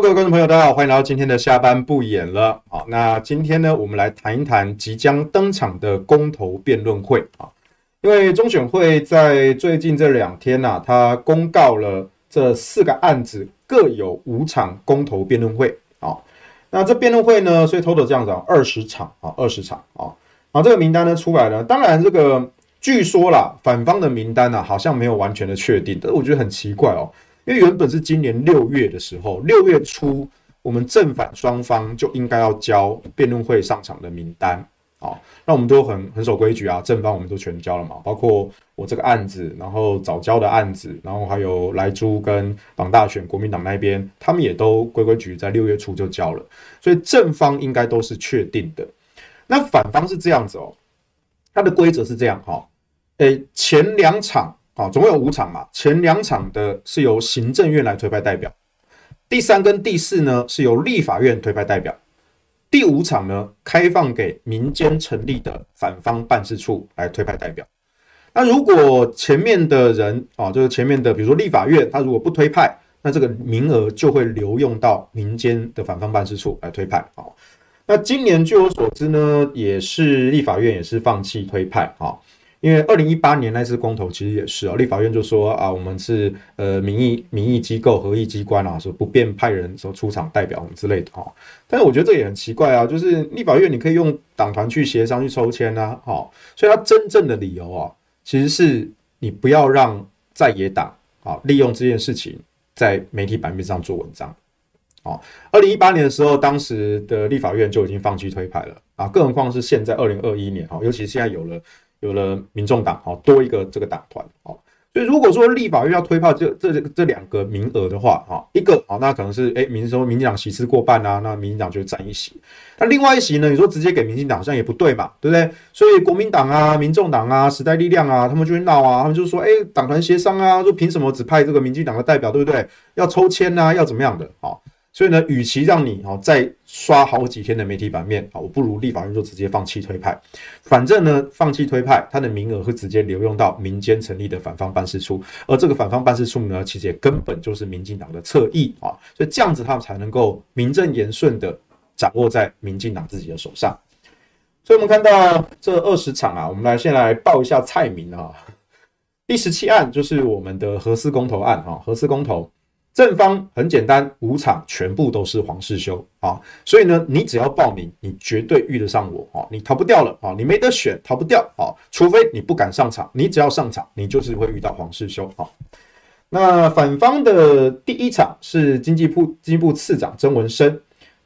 各位观众朋友，大家好，欢迎来到今天的下班不演了。好，那今天呢，我们来谈一谈即将登场的公投辩论会啊。因为中选会在最近这两天呐、啊，他公告了这四个案子各有五场公投辩论会啊。那这辩论会呢，所以 total 这样子啊，二十场啊，二十场啊。好，这个名单呢出来了，当然这个据说啦，反方的名单呢、啊，好像没有完全的确定，但我觉得很奇怪哦。因为原本是今年六月的时候，六月初我们正反双方就应该要交辩论会上场的名单啊，那我们都很很守规矩啊，正方我们都全交了嘛，包括我这个案子，然后早交的案子，然后还有莱猪跟党大选国民党那边，他们也都规规矩矩在六月初就交了，所以正方应该都是确定的。那反方是这样子哦，它的规则是这样哈，诶，前两场。好，总共有五场嘛，前两场的是由行政院来推派代表，第三跟第四呢是由立法院推派代表，第五场呢开放给民间成立的反方办事处来推派代表。那如果前面的人啊，就是前面的，比如说立法院，他如果不推派，那这个名额就会留用到民间的反方办事处来推派。好，那今年据我所知呢，也是立法院也是放弃推派。好。因为二零一八年那次公投其实也是啊，立法院就说啊，我们是呃民意民意机构、合议机关啊，说不便派人说出场代表之类的哈。但是我觉得这也很奇怪啊，就是立法院你可以用党团去协商去抽签啊，好，所以它真正的理由啊，其实是你不要让在野党啊利用这件事情在媒体版面上做文章。哦，二零一八年的时候，当时的立法院就已经放弃推派了啊，更何况是现在二零二一年哈，尤其现在有了。有了民众党，好多一个这个党团，好，所以如果说立法院要推派这这这两个名额的话，哈，一个好，那可能是哎，民说民进党席次过半啊，那民进党就占一席。那另外一席呢？你说直接给民进党好像也不对嘛，对不对？所以国民党啊、民众党啊、时代力量啊，他们就会闹啊，他们就说，哎，党团协商啊，说凭什么只派这个民进党的代表，对不对？要抽签啊，要怎么样的？好。所以呢，与其让你哈再刷好几天的媒体版面啊，我不如立法院就直接放弃推派。反正呢，放弃推派，它的名额会直接流用到民间成立的反方办事处，而这个反方办事处呢，其实也根本就是民进党的侧翼啊，所以这样子他们才能够名正言顺的掌握在民进党自己的手上。所以我们看到这二十场啊，我们来先来报一下菜名啊。第十七案就是我们的核四公投案啊，核四公投。正方很简单，五场全部都是黄世修啊，所以呢，你只要报名，你绝对遇得上我啊，你逃不掉了啊，你没得选，逃不掉啊，除非你不敢上场，你只要上场，你就是会遇到黄世修啊。那反方的第一场是经济部经济部次长曾文生，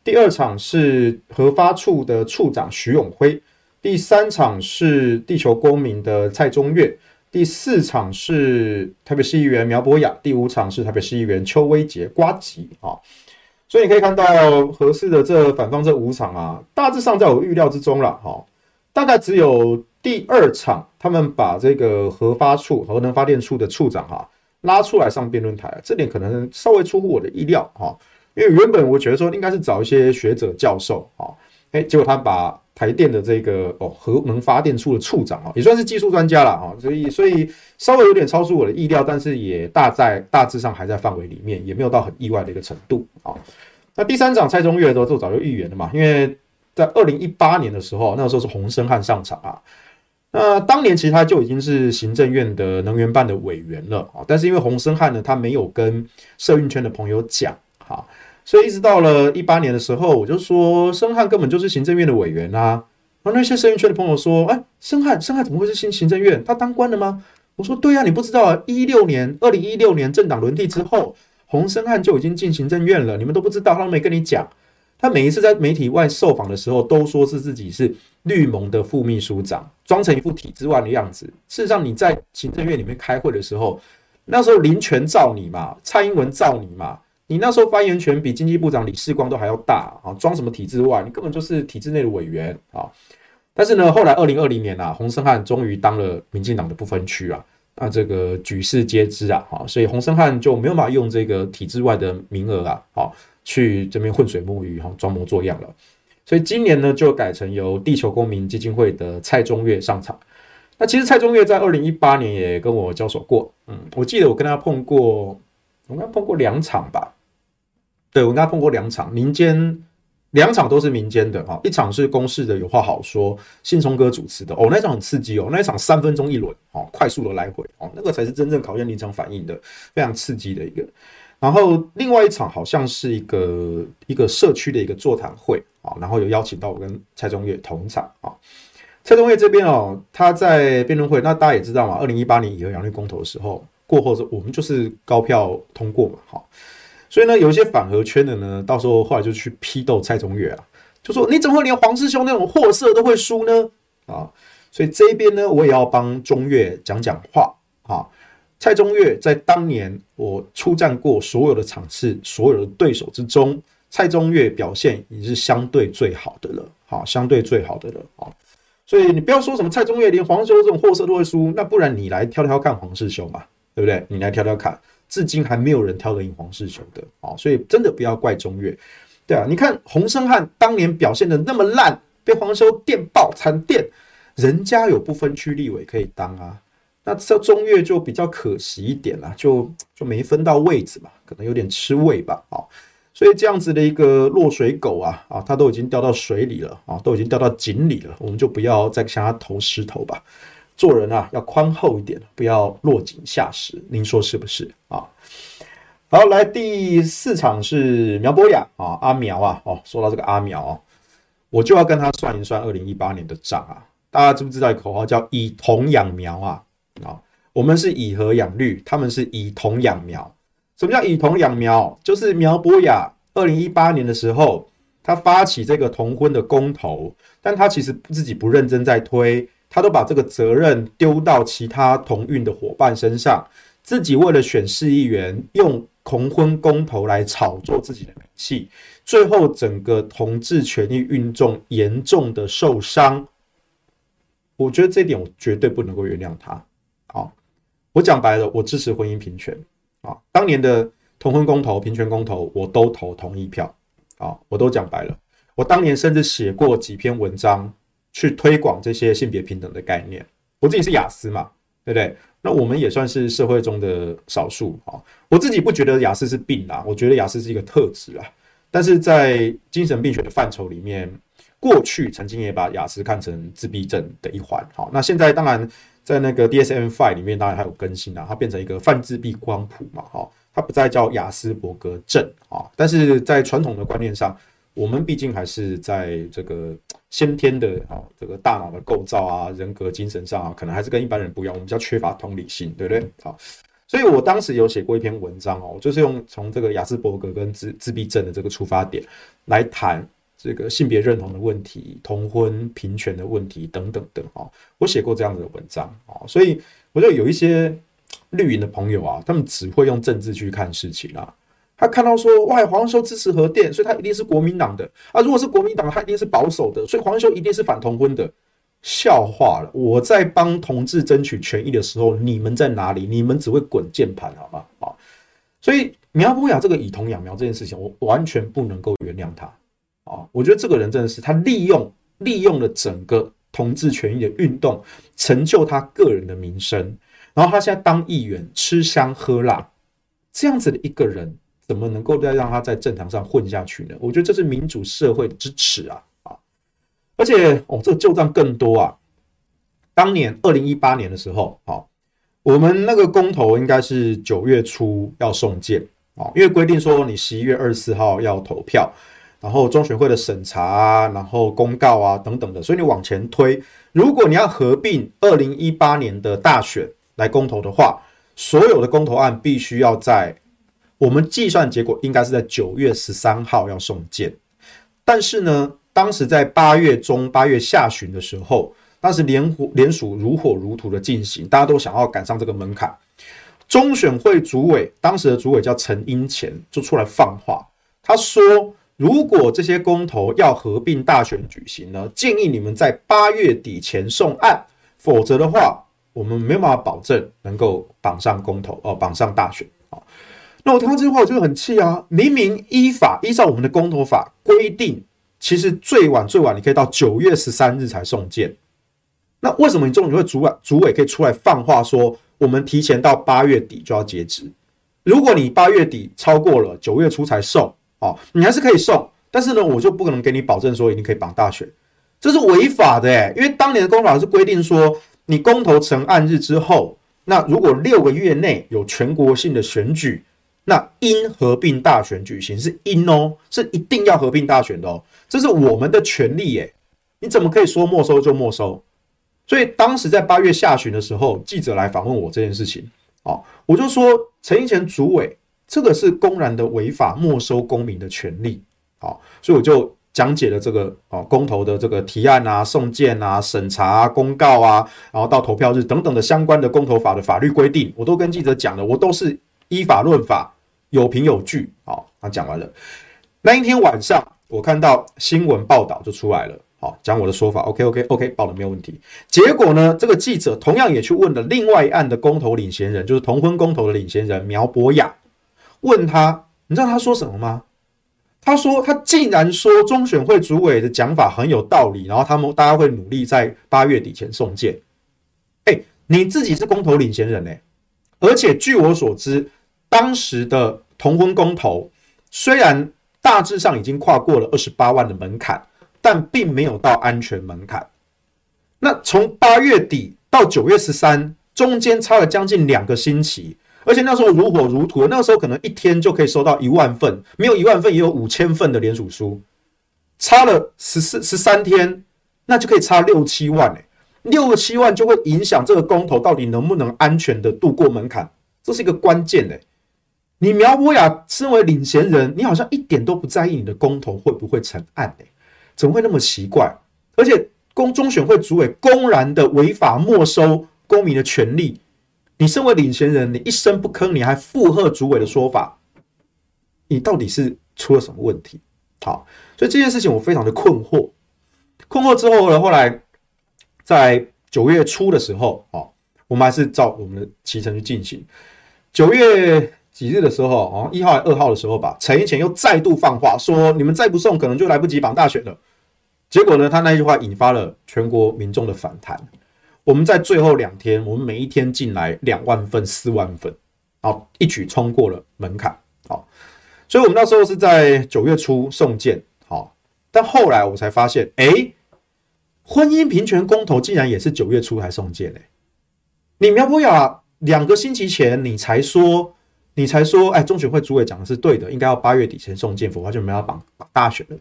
第二场是核发处的处长徐永辉，第三场是地球公民的蔡中岳。第四场是台北市议员苗博雅，第五场是台北市议员邱威杰瓜吉啊，所以你可以看到合适的这反方这五场啊，大致上在我预料之中了哈，大概只有第二场他们把这个核发处核能发电处的处长哈拉出来上辩论台，这点可能稍微出乎我的意料哈，因为原本我觉得说应该是找一些学者教授啊，哎，结果他把。台电的这个哦核能发电处的处长啊，也算是技术专家了啊，所以所以稍微有点超出我的意料，但是也大在大致上还在范围里面，也没有到很意外的一个程度啊。那第三场蔡中岳都都早就预言了嘛，因为在二零一八年的时候，那个时候是洪森汉上场啊，那当年其实他就已经是行政院的能源办的委员了啊，但是因为洪森汉呢，他没有跟社运圈的朋友讲。所以一直到了一八年的时候，我就说申翰根本就是行政院的委员啊。然后那些社运圈的朋友说：“哎，申翰，申翰怎么会是新行政院？他当官了吗？”我说：“对呀，你不知道啊，一六年，二零一六年政党轮替之后，洪申翰就已经进行政院了，你们都不知道，他都没跟你讲。他每一次在媒体外受访的时候，都说是自己是绿盟的副秘书长，装成一副体制外的样子。事实上，你在行政院里面开会的时候，那时候林全罩你嘛，蔡英文罩你嘛。”你那时候发言权比经济部长李世光都还要大啊！装什么体制外？你根本就是体制内的委员啊！但是呢，后来二零二零年啊，洪申翰终于当了民进党的不分区啊，那这个举世皆知啊，哈，所以洪申翰就没有办法用这个体制外的名额啊，好去这边混水摸鱼哈，装模作样了。所以今年呢，就改成由地球公民基金会的蔡中岳上场。那其实蔡中岳在二零一八年也跟我交手过，嗯，我记得我跟他碰过，我跟他碰过两场吧。对，我跟他碰过两场，民间两场都是民间的哈，一场是公式的有话好说，信聪哥主持的哦，那场很刺激哦，那一场三分钟一轮哦，快速的来回哦，那个才是真正考验临场反应的，非常刺激的一个。然后另外一场好像是一个一个社区的一个座谈会啊，然后有邀请到我跟蔡中岳同场啊。蔡中岳这边哦，他在辩论会，那大家也知道嘛，二零一八年以后养绿公投的时候过后，我们就是高票通过嘛，哈。所以呢，有一些反核圈的呢，到时候后来就去批斗蔡中岳啊，就说你怎么会连黄师兄那种货色都会输呢？啊，所以这一边呢，我也要帮中岳讲讲话啊。蔡中岳在当年我出战过所有的场次，所有的对手之中，蔡中岳表现已经是相对最好的了，好，相对最好的了，好，所以你不要说什么蔡中岳连黄师兄这种货色都会输，那不然你来挑挑看黄师兄嘛，对不对？你来挑挑看，至今还没有人挑得赢黄世雄的，好，所以真的不要怪中岳，对啊，你看洪申翰当年表现的那么烂，被黄修电爆惨电，人家有不分区立委可以当啊。那这中岳就比较可惜一点啦，就就没分到位置嘛，可能有点吃味吧，啊，所以这样子的一个落水狗啊，啊，他都已经掉到水里了，啊，都已经掉到井里了，我们就不要再向他投石头吧。做人啊，要宽厚一点，不要落井下石，您说是不是啊？好，来第四场是苗博雅啊，阿苗啊，哦，说到这个阿苗啊，我就要跟他算一算二零一八年的账啊，大家知不知道一口号叫以铜养苗啊？啊，我们是以核养绿，他们是以铜养苗。什么叫以铜养苗？就是苗博雅二零一八年的时候，他发起这个同婚的公投，但他其实自己不认真在推，他都把这个责任丢到其他同运的伙伴身上，自己为了选市议员，用同婚公投来炒作自己的名气，最后整个同志权益运动严重的受伤。我觉得这点我绝对不能够原谅他。我讲白了，我支持婚姻平权啊！当年的同婚公投、平权公投，我都投同意票啊！我都讲白了，我当年甚至写过几篇文章去推广这些性别平等的概念。我自己是雅斯嘛，对不对？那我们也算是社会中的少数啊！我自己不觉得雅斯是病啊，我觉得雅斯是一个特质啊。但是在精神病学的范畴里面，过去曾经也把雅斯看成自闭症的一环。好，那现在当然。在那个 DSM-5 里面，当然还有更新啊，它变成一个泛自闭光谱嘛，哈，它不再叫雅斯伯格症啊。但是在传统的观念上，我们毕竟还是在这个先天的啊，这个大脑的构造啊、人格、精神上啊，可能还是跟一般人不一样，我们比较缺乏同理心，对不对？好，所以我当时有写过一篇文章哦，就是用从这个亚斯伯格跟自自闭症的这个出发点来谈。这个性别认同的问题、同婚平权的问题等等等啊，我写过这样的文章啊，所以我觉得有一些绿营的朋友啊，他们只会用政治去看事情啊。他看到说，哇，黄修支持核电，所以他一定是国民党的啊。如果是国民党，他一定是保守的，所以黄修一定是反同婚的。笑话了，我在帮同志争取权益的时候，你们在哪里？你们只会滚键盘，好吗？啊，所以苗博雅这个以铜养苗这件事情，我完全不能够原谅他。啊，我觉得这个人真的是他利用利用了整个同志权益的运动，成就他个人的名声。然后他现在当议员吃香喝辣，这样子的一个人，怎么能够再让他在政坛上混下去呢？我觉得这是民主社会的支持啊啊！而且哦，这个旧账更多啊。当年二零一八年的时候，啊，我们那个公投应该是九月初要送件啊，因为规定说你十一月二十四号要投票。然后中选会的审查啊，然后公告啊等等的，所以你往前推，如果你要合并二零一八年的大选来公投的话，所有的公投案必须要在我们计算结果应该是在九月十三号要送件，但是呢，当时在八月中八月下旬的时候，当时联联署如火如荼的进行，大家都想要赶上这个门槛。中选会主委当时的主委叫陈英前，就出来放话，他说。如果这些公投要合并大选举行呢，建议你们在八月底前送案，否则的话，我们没有办法保证能够绑上公投哦，绑上大选。那我听到这句话，我就很气啊！明明依法依照我们的公投法规定，其实最晚最晚你可以到九月十三日才送件，那为什么你中选会主委主委可以出来放话说，我们提前到八月底就要截止？如果你八月底超过了，九月初才送。哦，你还是可以送，但是呢，我就不可能给你保证说一定可以绑大选，这是违法的诶，因为当年的公投法是规定说，你公投成案日之后，那如果六个月内有全国性的选举，那应合并大选举行，是应哦，是一定要合并大选的哦，这是我们的权利诶，你怎么可以说没收就没收？所以当时在八月下旬的时候，记者来访问我这件事情，哦，我就说陈英前主委这个是公然的违法没收公民的权利，好，所以我就讲解了这个哦公投的这个提案啊、送件啊、审查啊、公告啊，然后到投票日等等的相关的公投法的法律规定，我都跟记者讲了，我都是依法论法，有凭有据，好，他讲完了。那一天晚上，我看到新闻报道就出来了。好，讲我的说法，OK OK OK，报了没有问题。结果呢，这个记者同样也去问了另外一案的公投领衔人，就是同婚公投的领衔人苗博雅，问他，你知道他说什么吗？他说他竟然说中选会主委的讲法很有道理，然后他们大家会努力在八月底前送件。哎，你自己是公投领衔人哎，而且据我所知，当时的同婚公投虽然大致上已经跨过了二十八万的门槛。但并没有到安全门槛。那从八月底到九月十三，中间差了将近两个星期，而且那时候如火如荼，那个时候可能一天就可以收到一万份，没有一万份也有五千份的联署书，差了十四十三天，那就可以差六七万哎，六七万就会影响这个公投到底能不能安全的度过门槛，这是一个关键哎。你苗博雅身为领衔人，你好像一点都不在意你的公投会不会成案哎。怎么会那么奇怪？而且公中选会主委公然的违法没收公民的权利，你身为领衔人，你一声不吭，你还附和主委的说法，你到底是出了什么问题？好，所以这件事情我非常的困惑。困惑之后呢，后来在九月初的时候，哦，我们还是照我们的期程去进行。九月。几日的时候，哦，一号还二号的时候吧，陈一前又再度放话说，你们再不送，可能就来不及绑大选了。结果呢，他那句话引发了全国民众的反弹。我们在最后两天，我们每一天进来两万份、四万份，好，一举冲过了门槛。好，所以我们那时候是在九月初送件，好，但后来我才发现，哎，婚姻平权公投竟然也是九月初才送件嘞。你苗博雅两个星期前你才说。你才说，哎，中选会主委讲的是对的，应该要八月底前送件，否则就没有绑绑大选了。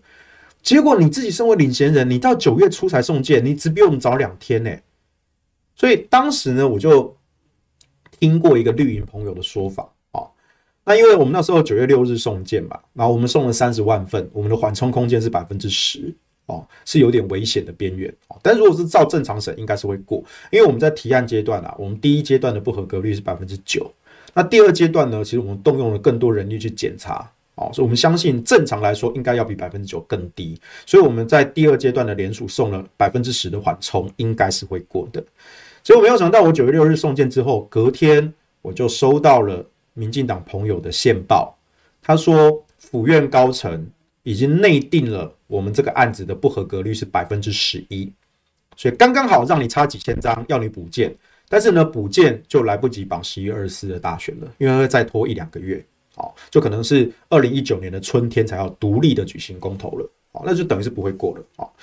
结果你自己身为领衔人，你到九月初才送件，你只比我们早两天呢。所以当时呢，我就听过一个绿营朋友的说法啊，那因为我们那时候九月六日送件嘛，然后我们送了三十万份，我们的缓冲空间是百分之十哦，是有点危险的边缘哦。但如果是照正常审，应该是会过，因为我们在提案阶段啊，我们第一阶段的不合格率是百分之九。那第二阶段呢？其实我们动用了更多人力去检查，哦，所以我们相信正常来说应该要比百分之九更低，所以我们在第二阶段的联署送了百分之十的缓冲，应该是会过的。结果没有想到，我九月六日送件之后，隔天我就收到了民进党朋友的线报，他说府院高层已经内定了我们这个案子的不合格率是百分之十一，所以刚刚好让你差几千张，要你补件。但是呢，补件就来不及绑十一二四的大选了，因为会再拖一两个月，好，就可能是二零一九年的春天才要独立的举行公投了，好，那就等于是不会过了，好，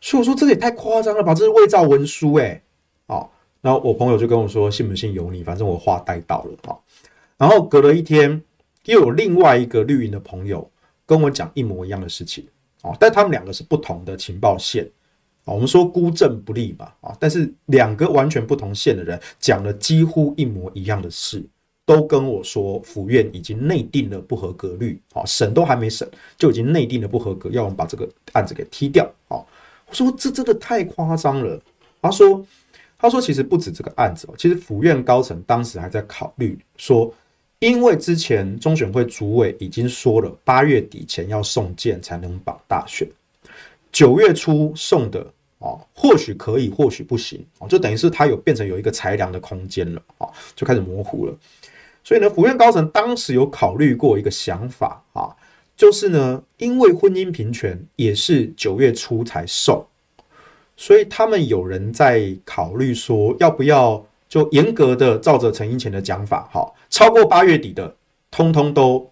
所以我说这也太夸张了吧，这是伪造文书诶。好，然后我朋友就跟我说，信不信由你，反正我话带到了，好，然后隔了一天，又有另外一个绿营的朋友跟我讲一模一样的事情，哦，但他们两个是不同的情报线。啊我们说孤证不立嘛，啊，但是两个完全不同线的人讲了几乎一模一样的事，都跟我说府院已经内定了不合格率，啊，审都还没审就已经内定了不合格，要我们把这个案子给踢掉，啊，我说这真的太夸张了。他说，他说其实不止这个案子，其实府院高层当时还在考虑说，因为之前中选会主委已经说了八月底前要送件才能绑大选，九月初送的。哦，或许可以，或许不行，哦，就等于是它有变成有一个裁量的空间了，哦，就开始模糊了。所以呢，府院高层当时有考虑过一个想法啊，就是呢，因为婚姻平权也是九月初才送，所以他们有人在考虑说，要不要就严格的照着陈英前的讲法，哈，超过八月底的，通通都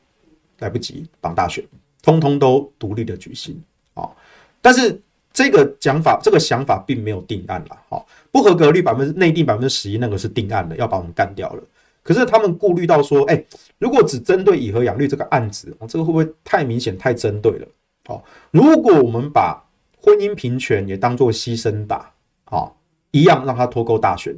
来不及绑大选。通通都独立的举行啊。但是这个讲法，这个想法并没有定案了。好，不合格率百分之内定百分之十一，那个是定案的，要把我们干掉了。可是他们顾虑到说，哎，如果只针对以和养绿这个案子，这个会不会太明显、太针对了？好，如果我们把婚姻平权也当做牺牲打，好，一样让他脱钩大选，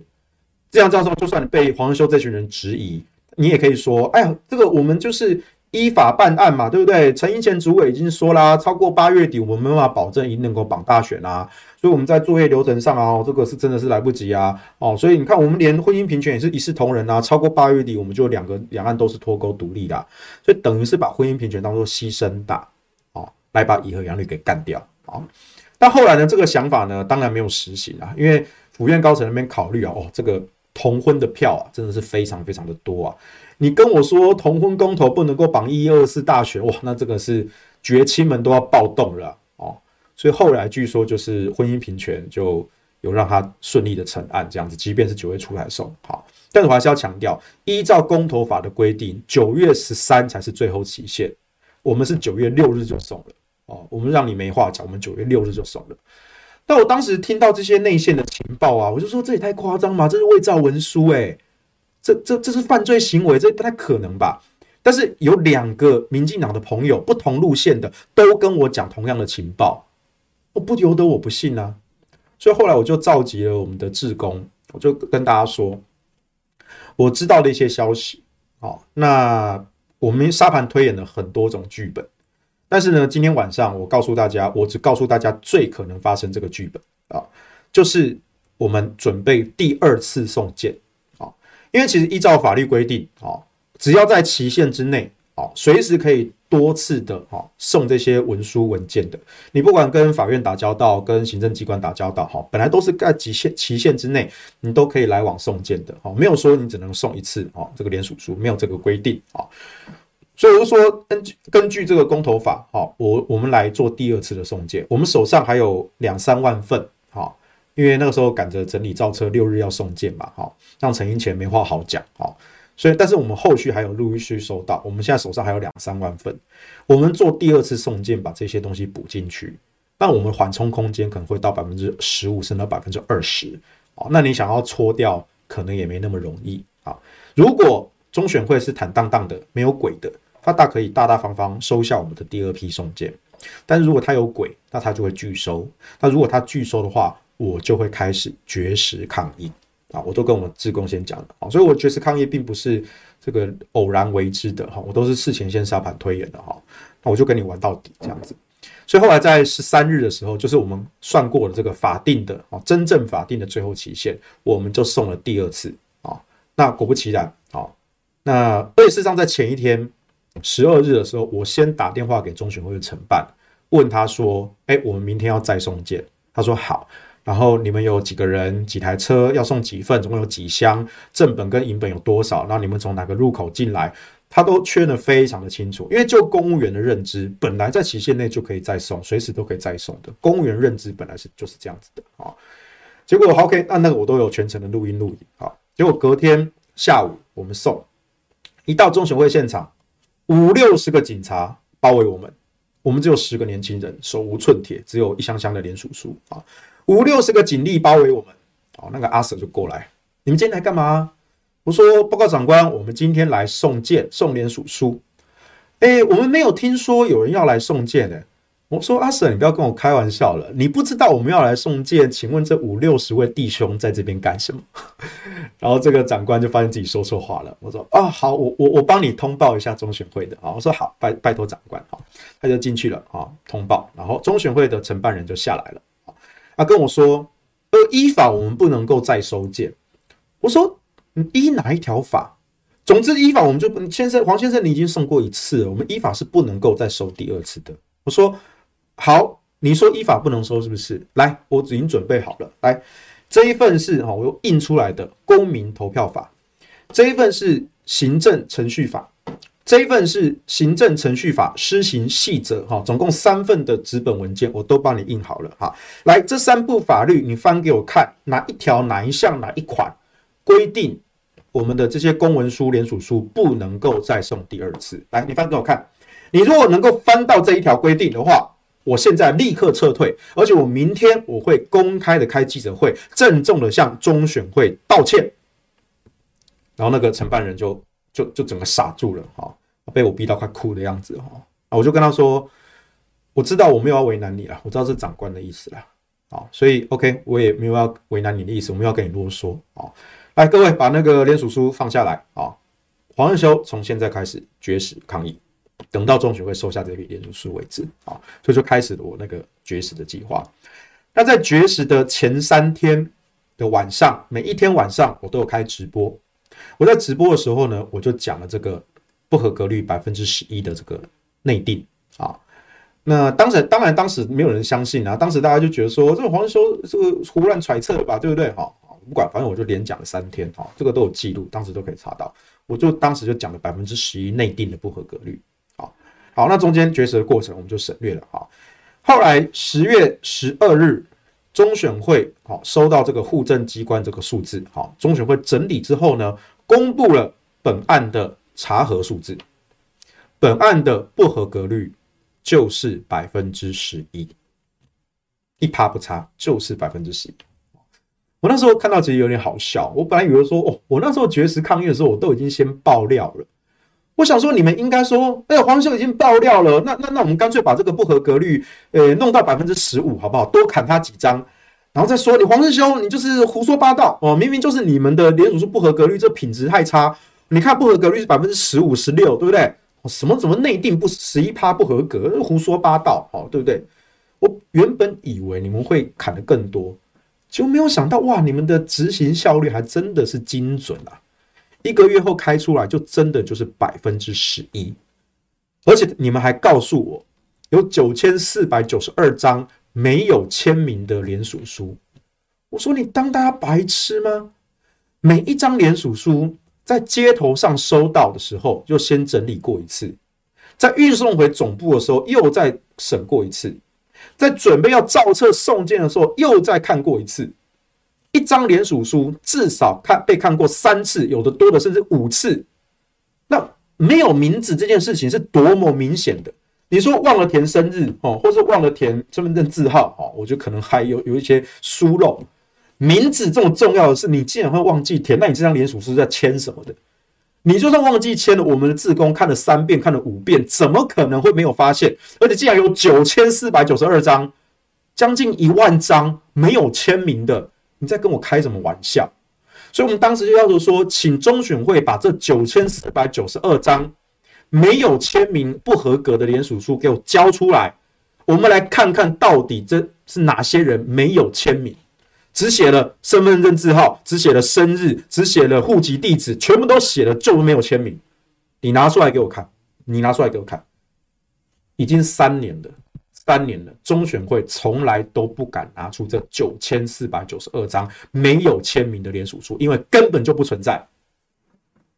这样这样说，就算你被黄仁修这群人质疑，你也可以说，哎呀，这个我们就是。依法办案嘛，对不对？陈英前主委已经说啦，超过八月底，我们没办法保证一定能够绑大选啊。所以我们在作业流程上啊，这个是真的是来不及啊。哦，所以你看，我们连婚姻平权也是一视同仁啊。超过八月底，我们就两个两岸都是脱钩独立的，所以等于是把婚姻平权当做牺牲打，哦，来把乙和养绿给干掉啊。但后来呢，这个想法呢，当然没有实行啊，因为府院高层那边考虑啊，哦，这个同婚的票啊，真的是非常非常的多啊。你跟我说同婚公投不能够绑一二四大选，哇，那这个是绝亲们都要暴动了哦。所以后来据说就是婚姻平权就有让他顺利的成案这样子，即便是九月初来送好，但是我还是要强调，依照公投法的规定，九月十三才是最后期限，我们是九月六日就送了哦，我们让你没话讲，我们九月六日就送了。但我当时听到这些内线的情报啊，我就说这也太夸张嘛，这是伪造文书哎、这这这是犯罪行为，这不太可能吧？但是有两个民进党的朋友，不同路线的，都跟我讲同样的情报，我不由得我不信啊。所以后来我就召集了我们的志工，我就跟大家说，我知道的一些消息。好，那我们沙盘推演了很多种剧本，但是呢，今天晚上我告诉大家，我只告诉大家最可能发生这个剧本啊，就是我们准备第二次送件。因为其实依照法律规定，哦，只要在期限之内，啊，随时可以多次的，哦，送这些文书文件的。你不管跟法院打交道，跟行政机关打交道，哈，本来都是在期限期限之内，你都可以来往送件的，哦，没有说你只能送一次，哦，这个联署书没有这个规定，啊，所以我就说，根据根据这个公投法，好，我我们来做第二次的送件，我们手上还有两三万份，因为那个时候赶着整理造车，六日要送件嘛，哈，让陈英前没话好讲，哈，所以但是我们后续还有陆续收到，我们现在手上还有两三万份，我们做第二次送件，把这些东西补进去，那我们缓冲空间可能会到百分之十五，甚至到百分之二十，啊，那你想要搓掉，可能也没那么容易啊。如果中选会是坦荡荡的，没有鬼的，他大可以大大方方收下我们的第二批送件，但是如果他有鬼，那他就会拒收，那如果他拒收的话，我就会开始绝食抗议啊！我都跟我们志工先讲了啊，所以我绝食抗议并不是这个偶然为之的哈，我都是事前先沙盘推演的哈。那我就跟你玩到底这样子。所以后来在十三日的时候，就是我们算过了这个法定的啊，真正法定的最后期限，我们就送了第二次啊。那果不其然啊，那而且事实上在前一天十二日的时候，我先打电话给中选会的承办，问他说：“哎，我们明天要再送件？”他说：“好。”然后你们有几个人、几台车要送几份，总共有几箱，正本跟银本有多少？然后你们从哪个入口进来？他都确认得非常的清楚。因为就公务员的认知，本来在期限内就可以再送，随时都可以再送的。公务员认知本来是就是这样子的啊。结果 OK，那那个我都有全程的录音录影啊。结果隔天下午我们送，一到中选会现场，五六十个警察包围我们，我们只有十个年轻人，手无寸铁，只有一箱箱的联署书啊。五六十个警力包围我们，哦，那个阿 Sir 就过来，你们今天来干嘛？我说报告长官，我们今天来送件、送联署书。哎，我们没有听说有人要来送件呢。我说阿 Sir，你不要跟我开玩笑了，你不知道我们要来送件？请问这五六十位弟兄在这边干什么？然后这个长官就发现自己说错话了。我说啊，好，我我我帮你通报一下中选会的啊。我说好，拜拜托长官，好，他就进去了啊，通报。然后中选会的承办人就下来了。他跟我说：“呃，依法我们不能够再收件。”我说：“你依哪一条法？总之依法我们就，先生黄先生，你已经送过一次了，我们依法是不能够再收第二次的。”我说：“好，你说依法不能收是不是？来，我已经准备好了。来，这一份是哈，我又印出来的公民投票法，这一份是行政程序法。”这一份是行政程序法施行细则，哈，总共三份的纸本文件，我都帮你印好了，哈。来，这三部法律你翻给我看，哪一条、哪一项、哪一款规定我们的这些公文书、联署书不能够再送第二次？来，你翻给我看，你如果能够翻到这一条规定的话，我现在立刻撤退，而且我明天我会公开的开记者会，郑重的向中选会道歉。然后那个承办人就就就整个傻住了，哈，被我逼到快哭的样子，哈，啊，我就跟他说，我知道我没有要为难你了，我知道是长官的意思了，啊，所以 OK，我也没有要为难你的意思，我没有要跟你啰嗦，啊，来各位把那个联署书放下来，啊，黄日修从现在开始绝食抗议，等到中选会收下这个联署书为止，啊，所以就开始了我那个绝食的计划。那在绝食的前三天的晚上，每一天晚上我都有开直播。我在直播的时候呢，我就讲了这个不合格率百分之十一的这个内定啊。那当时当然当时没有人相信啊，当时大家就觉得说这个黄修这个胡乱揣测吧，对不对？哈，不管，反正我就连讲了三天啊，这个都有记录，当时都可以查到。我就当时就讲了百分之十一内定的不合格率。好，好，那中间绝食的过程我们就省略了啊。后来十月十二日。中选会好收到这个户政机关这个数字，好，中选会整理之后呢，公布了本案的查核数字，本案的不合格率就是百分之十一，一趴不差，就是百分之十一。我那时候看到其实有点好笑，我本来以为说，哦，我那时候绝食抗议的时候，我都已经先爆料了。我想说，你们应该说，哎，黄秀已经爆料了，那那那我们干脆把这个不合格率，呃，弄到百分之十五，好不好？多砍他几张，然后再说你黄日修，你就是胡说八道哦，明明就是你们的联署书不合格率，这品质太差。你看不合格率是百分之十五、十六，对不对？什么什么内定不十一趴不合格，胡说八道，哦，对不对？我原本以为你们会砍得更多，就没有想到哇，你们的执行效率还真的是精准啊！一个月后开出来，就真的就是百分之十一，而且你们还告诉我，有九千四百九十二张没有签名的联署书。我说你当大家白痴吗？每一张联署书在街头上收到的时候，就先整理过一次，在运送回总部的时候又再审过一次，在准备要造册送件的时候又再看过一次。一张联署书至少看被看过三次，有的多的甚至五次。那没有名字这件事情是多么明显的？你说忘了填生日哦，或者忘了填身份证字号哦，我觉得可能还有有一些疏漏。名字这么重要的事，你竟然会忘记填？那你这张联署书在签什么的？你就算忘记签了，我们的志工看了三遍，看了五遍，怎么可能会没有发现？而且竟然有九千四百九十二张，将近一万张没有签名的。你在跟我开什么玩笑？所以，我们当时就要求说，请中选会把这九千四百九十二张没有签名、不合格的联署书给我交出来。我们来看看到底这是哪些人没有签名，只写了身份证字号，只写了生日，只写了户籍地址，全部都写了，就是没有签名。你拿出来给我看，你拿出来给我看，已经三年了。三年了，中选会从来都不敢拿出这九千四百九十二张没有签名的联署书，因为根本就不存在。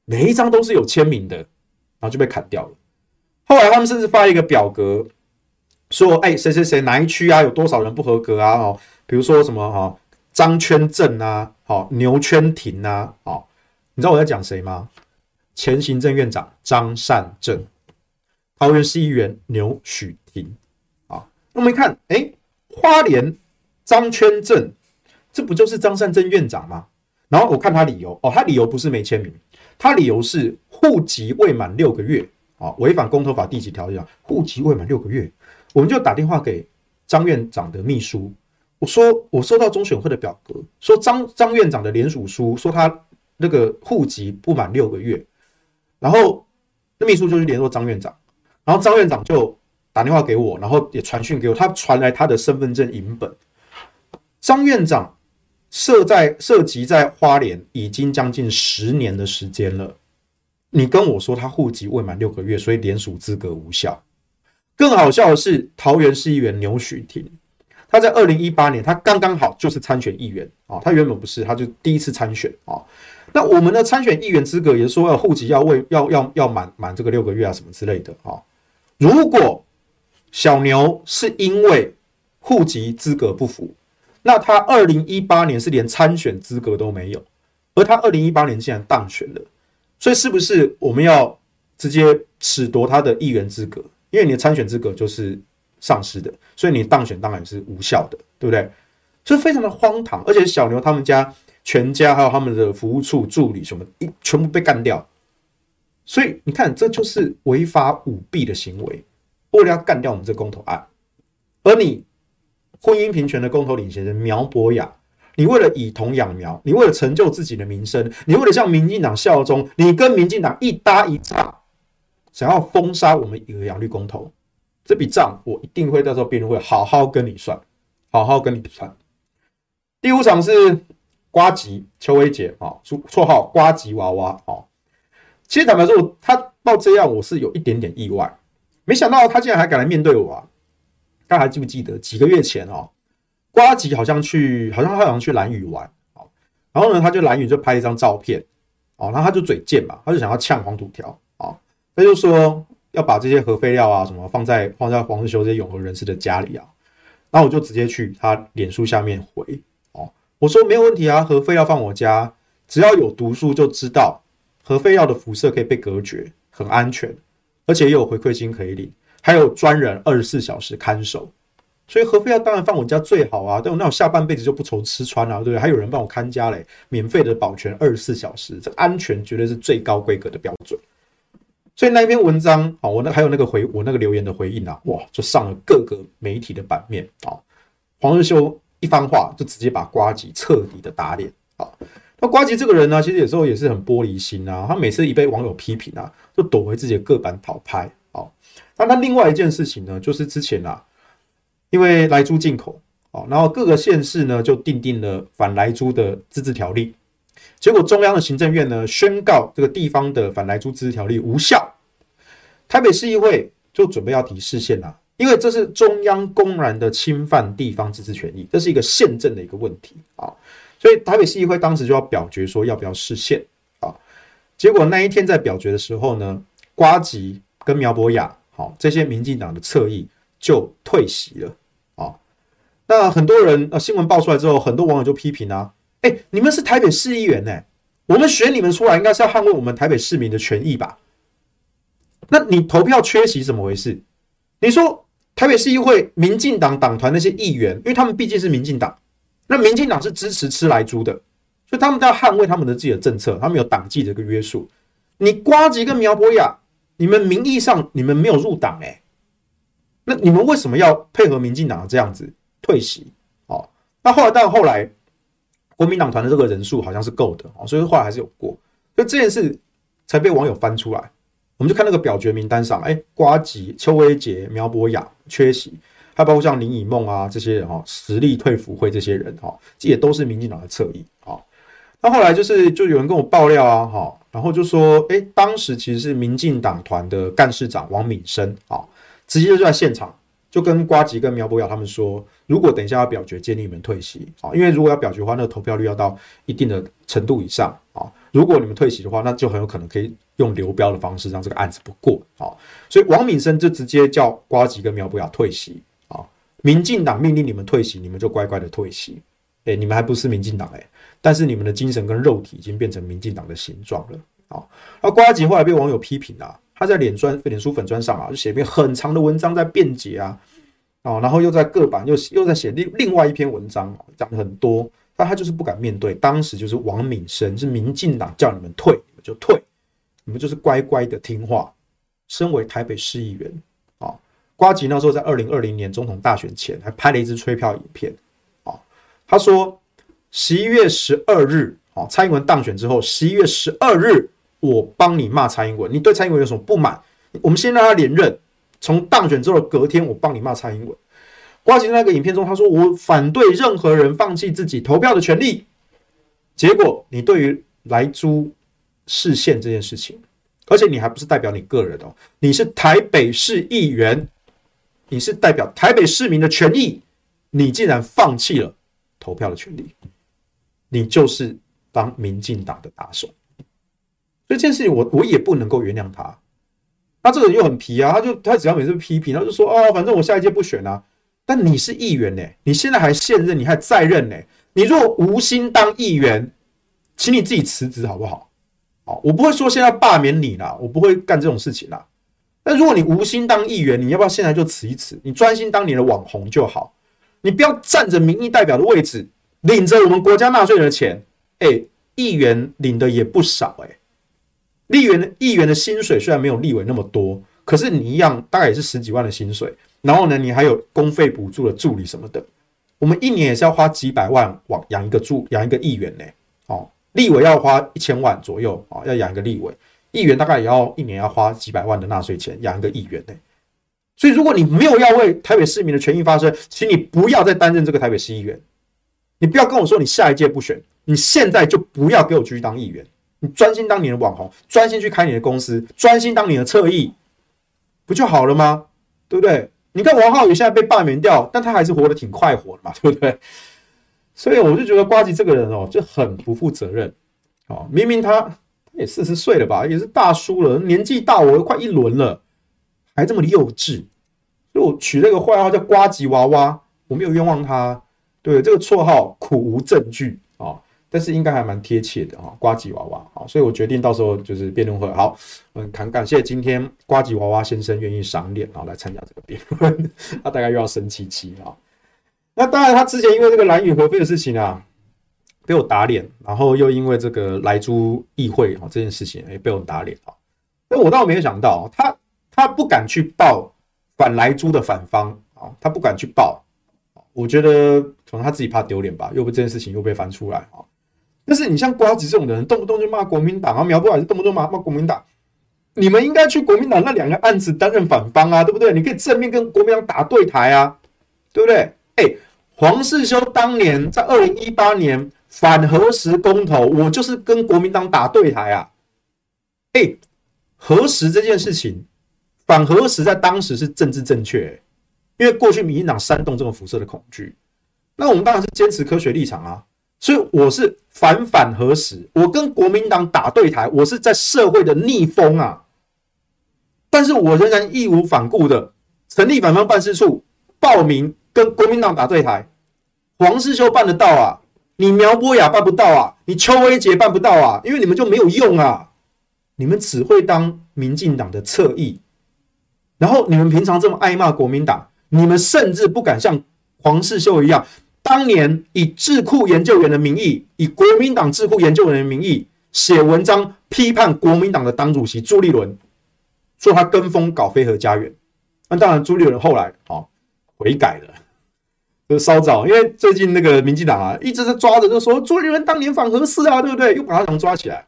每一张都是有签名的，然后就被砍掉了。后来他们甚至发一个表格，说：“哎，谁谁谁哪一区啊，有多少人不合格啊？哦，比如说什么哈张圈镇啊，好牛圈亭啊，哦，你知道我在讲谁吗？前行政院长张善政，桃园市议员牛煦”我们一看，哎，花莲张圈镇，这不就是张善政院长吗？然后我看他理由，哦，他理由不是没签名，他理由是户籍未满六个月，啊，违反公投法第几条？讲户籍未满六个月，我们就打电话给张院长的秘书，我说我收到中选会的表格，说张张院长的联署书，说他那个户籍不满六个月，然后那秘书就去联络张院长，然后张院长就。打电话给我，然后也传讯给我，他传来他的身份证影本。张院长设在涉及在花莲已经将近十年的时间了，你跟我说他户籍未满六个月，所以联署资格无效。更好笑的是，桃园市议员牛煦庭，他在二零一八年，他刚刚好就是参选议员啊，他原本不是，他就第一次参选啊。那我们的参选议员资格也是说要户籍要未要要要满满这个六个月啊什么之类的啊，如果小牛是因为户籍资格不符，那他二零一八年是连参选资格都没有，而他二零一八年竟然当选了，所以是不是我们要直接褫夺他的议员资格？因为你的参选资格就是丧失的，所以你当选当然是无效的，对不对？所以非常的荒唐，而且小牛他们家全家还有他们的服务处助理什么一全部被干掉，所以你看这就是违法舞弊的行为，为了要干掉我们这个公投案，而你婚姻平权的公投领衔人苗博雅。你为了以童养苗，你为了成就自己的名声，你为了向民进党效忠，你跟民进党一搭一唱，想要封杀我们一个养绿公投，这笔账我一定会到时候辩论会好好跟你算，好好跟你算。第五场是瓜吉邱威杰啊，绰号瓜吉娃娃啊。其实坦白说，他到这样我是有一点点意外，没想到他竟然还敢来面对我啊！大家还记不记得几个月前哦？瓜吉好像去，好像他好像去兰屿玩，然后呢，他就兰屿就拍了一张照片，哦，然后他就嘴贱嘛，他就想要呛黄土条，啊，他就说要把这些核废料啊什么放在放在黄日修这些永和人士的家里啊，然后我就直接去他脸书下面回，哦，我说没有问题啊，核废料放我家，只要有读书就知道核废料的辐射可以被隔绝，很安全，而且也有回馈金可以领，还有专人二十四小时看守。所以核废料当然放我家最好啊，对，那我下半辈子就不愁吃穿了，对不对？还有人帮我看家嘞，免费的保全二十四小时，这安全绝对是最高规格的标准。所以那一篇文章啊，我那还有那个回我那个留言的回应啊，哇，就上了各个媒体的版面啊。黄日修一番话就直接把瓜吉彻底的打脸啊。那瓜吉这个人呢，其实有时候也是很玻璃心啊，他每次一被网友批评啊，就躲回自己的个版讨拍啊。那他另外一件事情呢，就是之前啊。因为莱猪进口，哦，然后各个县市呢就订定了反莱猪的自治条例，结果中央的行政院呢宣告这个地方的反莱猪自治条例无效，台北市议会就准备要提释宪了，因为这是中央公然的侵犯地方自治权益，这是一个宪政的一个问题啊，所以台北市议会当时就要表决说要不要释宪，结果那一天在表决的时候呢，瓜吉跟苗博雅，好这些民进党的侧翼。就退席了啊！那很多人啊，新闻爆出来之后，很多网友就批评啊，哎，你们是台北市议员呢，我们选你们出来，应该是要捍卫我们台北市民的权益吧？那你投票缺席怎么回事？你说台北市议会民进党党团那些议员，因为他们毕竟是民进党，那民进党是支持吃来猪的，所以他们都要捍卫他们的自己的政策，他们有党纪的一个约束。你瓜吉跟苗博雅，你们名义上你们没有入党哎。那你们为什么要配合民进党这样子退席？哦，那后来，但后来国民党团的这个人数好像是够的哦，所以后来还是有过，所以这件事才被网友翻出来。我们就看那个表决名单上，哎，瓜吉、邱威杰、苗博雅缺席，还包括像林以梦啊这些人哈，实力退辅会这些人哈，这也都是民进党的侧翼。那后来就是就有人跟我爆料啊，哈，然后就说，哎，当时其实是民进党团的干事长王敏生啊。直接就在现场，就跟瓜吉跟苗博雅他们说，如果等一下要表决，建议你们退席啊，因为如果要表决的话，那投票率要到一定的程度以上啊。如果你们退席的话，那就很有可能可以用流标的方式让这个案子不过啊。所以王敏生就直接叫瓜吉跟苗博雅退席啊。民进党命令你们退席，你们就乖乖的退席。哎，你们还不是民进党哎，但是你们的精神跟肉体已经变成民进党的形状了啊。那瓜吉后来被网友批评啊。他在脸专、脸书粉专上啊，就写一篇很长的文章在辩解啊，啊，然后又在各版又又在写另另外一篇文章，讲很多，但他就是不敢面对。当时就是王敏生是民进党叫你们退，你们就退，你们就是乖乖的听话。身为台北市议员啊，呱吉那时候在二零二零年总统大选前还拍了一支吹票影片啊，他说十一月十二日啊，蔡英文当选之后，十一月十二日。我帮你骂蔡英文，你对蔡英文有什么不满？我们先让他连任，从当选之后隔天，我帮你骂蔡英文。呱吉在那个影片中，他说我反对任何人放弃自己投票的权利。结果你对于莱猪释宪这件事情，而且你还不是代表你个人哦，你是台北市议员，你是代表台北市民的权益，你竟然放弃了投票的权利，你就是当民进党的打手。所以这件事情我我也不能够原谅他，他这个人又很皮啊，他就他只要每次批评，他就说哦，反正我下一届不选啊。但你是议员呢，你现在还现任，你还在任呢。你如果无心当议员，请你自己辞职好不好？好，我不会说现在罢免你啦，我不会干这种事情啦。那如果你无心当议员，你要不要现在就辞一辞？你专心当你的网红就好，你不要占着民意代表的位置，领着我们国家纳税人的钱。哎，议员领的也不少哎，立员的议员的薪水虽然没有立委那么多，可是你一样大概也是十几万的薪水。然后呢，你还有公费补助的助理什么的，我们一年也是要花几百万往养一个助养一个议员呢。哦，立委要花一千万左右啊，要养一个立委。议员大概也要一年要花几百万的纳税钱养一个议员呢，所以如果你没有要为台北市民的权益发声，请你不要再担任这个台北市议员，你不要跟我说你下一届不选，你现在就不要给我继续当议员，你专心当你的网红，专心去开你的公司，专心当你的侧翼，不就好了吗？对不对？你看王浩宇现在被罢免掉，但他还是活得挺快活的嘛，对不对？所以我就觉得瓜吉这个人哦，就很不负责任哦，明明他他。也四十岁了吧，也是大叔了，年纪大我都快一轮了，还这么幼稚，所以我取了一个外号叫“瓜吉娃娃”，我没有冤枉他，对这个绰号苦无证据啊，但是应该还蛮贴切的啊，“瓜吉娃娃”啊，所以我决定到时候就是辩论会，好，嗯，感感谢今天“瓜吉娃娃”先生愿意赏脸啊来参加这个辩论，他大概又要生气气啊，那当然他之前因为这个蓝营核废的事情啊。被我打脸，然后又因为这个莱猪议会啊这件事情，也被我打脸啊。那我倒没有想到，他他不敢去报反莱猪的反方啊，他不敢去报。我觉得可能他自己怕丢脸吧，又被这件事情又被翻出来啊。但是你像瓜子这种人，动不动就骂国民党啊，苗博雅是动不动骂骂国民党，你们应该去国民党那两个案子担任反方啊，对不对？你可以正面跟国民党打对台啊，对不对？哎，黄世修当年在二零一八年。反核食公投，我就是跟国民党打对台啊！哎、核食这件事情，反核食在当时是政治正确、因为过去民进党煽动这种辐射的恐惧，那我们当然是坚持科学立场啊，所以我是反反核食，我跟国民党打对台，我是在社会的逆风啊，但是我仍然义无反顾的成立反方办事处，报名跟国民党打对台，黄世修办得到啊！你苗博雅办不到啊，你邱威杰办不到啊，因为你们就没有用啊，你们只会当民进党的侧翼，然后你们平常这么爱骂国民党，你们甚至不敢像黄世修一样，当年以智库研究员的名义，以国民党智库研究员的名义写文章批判国民党的党主席朱立伦，说他跟风搞飞核家园，那当然朱立伦后来啊悔改了。就稍早，因为最近那个民进党啊，一直在抓着，就说朱立伦当年反核四啊，对不对？又把他抓起来，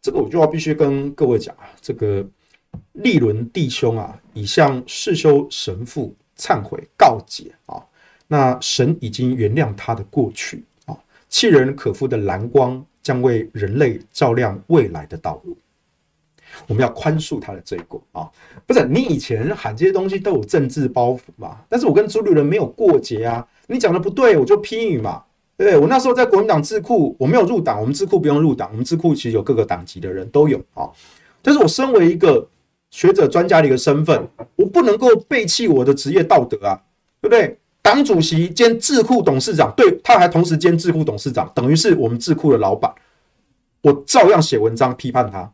这个我就要必须跟各位讲啊，这个立伦弟兄啊，已向世修神父忏悔告解啊，那神已经原谅他的过去啊，弃人可夫的蓝光将为人类照亮未来的道路。我们要宽恕他的罪过啊！不是你以前喊这些东西都有政治包袱嘛？但是我跟朱立伦没有过节啊！你讲的不对，我就批你嘛，对不对？我那时候在国民党智库，我没有入党，我们智库不用入党，我们智库其实有各个党籍的人都有啊。但是我身为一个学者专家的一个身份，我不能够背弃我的职业道德啊，对不对？党主席兼智库董事长，对，他还同时兼智库董事长，等于是我们智库的老板，我照样写文章批判他。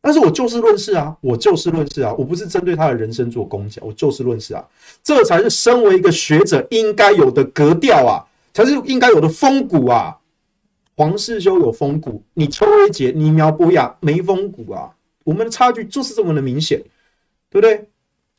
但是我就事论事啊，我就事论事啊，我不是针对他的人生做攻击，我就事论事啊，这才是身为一个学者应该有的格调啊，才是应该有的风骨啊。黄世修有风骨，你邱威杰、你苗博雅没风骨啊，我们的差距就是这么的明显，对不对？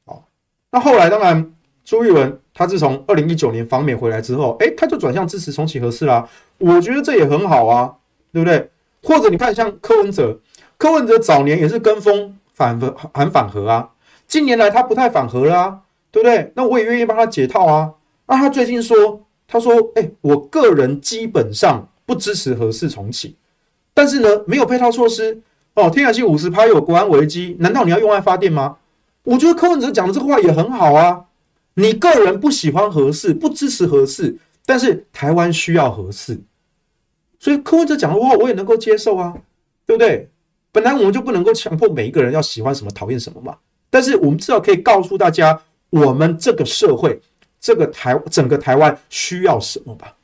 好，那后来当然朱玉文他自从二零一九年访美回来之后，哎，他就转向支持重启核四啦，我觉得这也很好啊，对不对？或者你看像柯文哲。柯文哲早年也是跟风反核喊反核啊，近年来他不太反核了啊，对不对？那我也愿意帮他解套啊。那他最近说，他说，哎、我个人基本上不支持核四重启，但是呢，没有配套措施哦。天然气五十趴有国安危机，难道你要用爱发电吗？我觉得柯文哲讲的这个话也很好啊。你个人不喜欢合适，不支持合适，但是台湾需要合适，所以柯文哲讲的话我也能够接受啊，对不对？本来我们就不能够强迫每一个人要喜欢什么、讨厌什么嘛。但是我们至少可以告诉大家，我们这个社会、这个台、整个台湾需要什么吧？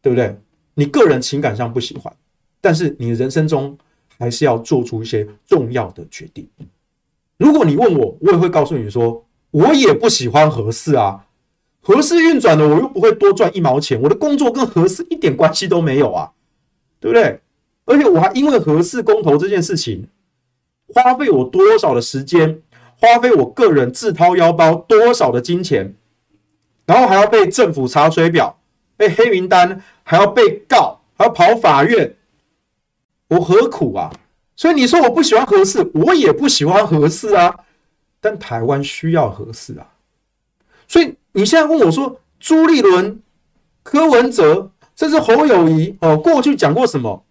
对不对？你个人情感上不喜欢，但是你人生中还是要做出一些重要的决定。如果你问我，我也会告诉你说，我也不喜欢合适啊。合适运转的，我又不会多赚一毛钱，我的工作跟合适一点关系都没有啊，对不对？而且我还因为合适公投这件事情，花费我多少的时间，花费我个人自掏腰包多少的金钱，然后还要被政府查水表，被黑名单，还要被告，还要跑法院，我何苦啊？所以你说我不喜欢合适，我也不喜欢合适啊。但台湾需要合适啊，所以你现在问我说，朱立伦、柯文哲，甚至侯友谊哦，过去讲过什么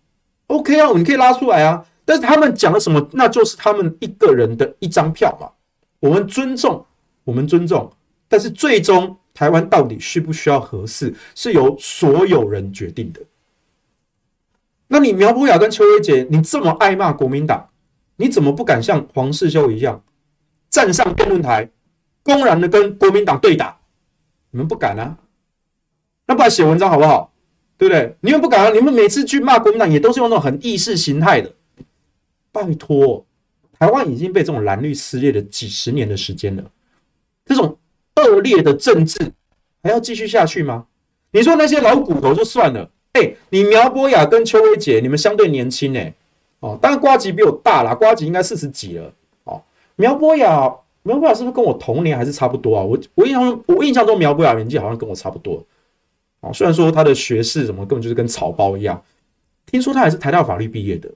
？OK 啊，你可以拉出来啊。但是他们讲了什么，那就是他们一个人的一张票嘛。我们尊重，我们尊重。但是最终台湾到底需不需要合适，是由所有人决定的。那你苗博雅跟邱月杰，你这么爱骂国民党，你怎么不敢像黄世修一样站上辩论台，公然的跟国民党对打？你们不敢啊？那不然写文章好不好？对不对？你们不敢啊？你们每次去骂国民党，也都是用那种很意识形态的。拜托，台湾已经被这种蓝绿撕裂了几十年的时间了，这种恶劣的政治还要继续下去吗？你说那些老骨头就算了。哎、你苗博雅跟邱威杰，你们相对年轻哎，哦，当然瓜吉比我大啦，瓜吉应该四十几了，苗博雅，苗博雅是不是跟我同年还是差不多啊？我我印象中，我印象中苗博雅年纪好像跟我差不多，哦，虽然说他的学识什么根本就是跟草包一样，听说他还是台大法律毕业的，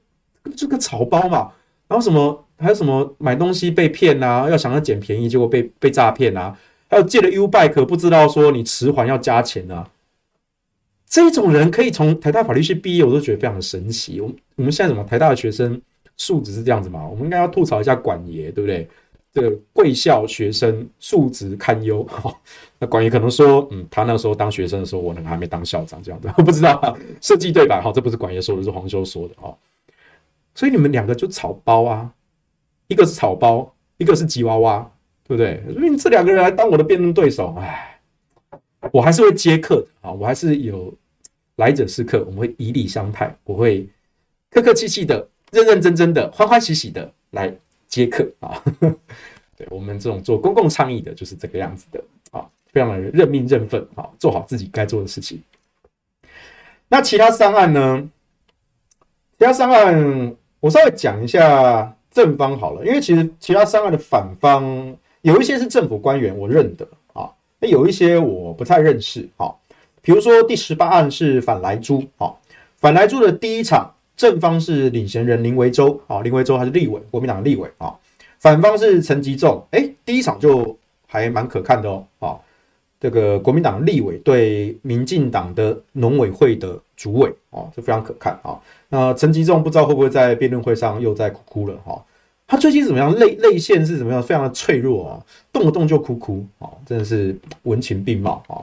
就个草包嘛，然后什么还有什么买东西被骗啊，要想要捡便宜，结果被被诈骗啊，还有借了 U bike 不知道说你迟还要加钱啊。这种人可以从台大法律系毕业，我都觉得非常的神奇。我我们现在什么台大的学生素质是这样子嘛？我们应该要吐槽一下管爷，对不对？这个贵校学生素质堪忧。哦、那管爷可能说，嗯，他那时候当学生的时候，我可能还没当校长，这样子，我 不知道。设计对吧？哈，这不是管爷说的，是黄修说的哦。所以你们两个就草包啊，一个是草包，一个是吉娃娃，对不对？所以你这两个人来当我的辩论对手，哎。我还是会接客的啊，我还是有来者是客，我们会以礼相待，我会客客气气的、认认真真的、欢欢喜喜的来接客啊。对，我们这种做公共倡议的，就是这个样子的啊，非常的认命认份啊，做好自己该做的事情。那其他三案呢？其他三案我稍微讲一下正方好了，因为其实其他三案的反方有一些是政府官员，我认得啊，那。有一些我不太认识，啊，比如说第十八案是反莱猪，啊，反莱猪的第一场正方是领衔人林维洲，啊，林维洲他是立委，国民党立委啊，反方是陈吉仲，哎，第一场就还蛮可看的哦，啊，这个国民党立委对民进党的农委会的主委，啊，就非常可看啊，那陈吉仲不知道会不会在辩论会上又在哭哭了，哈。他最近怎么样？泪泪腺是怎么样？非常的脆弱啊，动不动就哭哭啊，真的是文情并茂啊。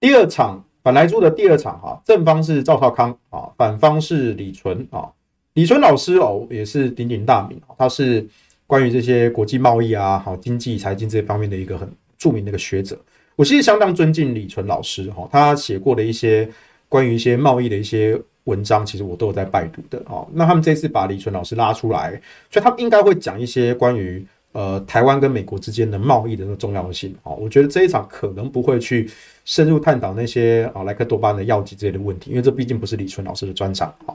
第二场反来猪的第二场哈，正方是赵少康啊，反方是李淳啊。李淳老师哦，也是鼎鼎大名，他是关于这些国际贸易啊、好经济、财经这方面的一个很著名的一个学者。我其实相当尊敬李淳老师哈，他写过的一些关于一些贸易的一些。文章其实我都有在拜读的哦。那他们这次把李淳老师拉出来，所以他们应该会讲一些关于呃台湾跟美国之间的贸易的那重要性哦。我觉得这一场可能不会去深入探讨那些啊莱克多巴胺的药剂之类的问题，因为这毕竟不是李淳老师的专长啊。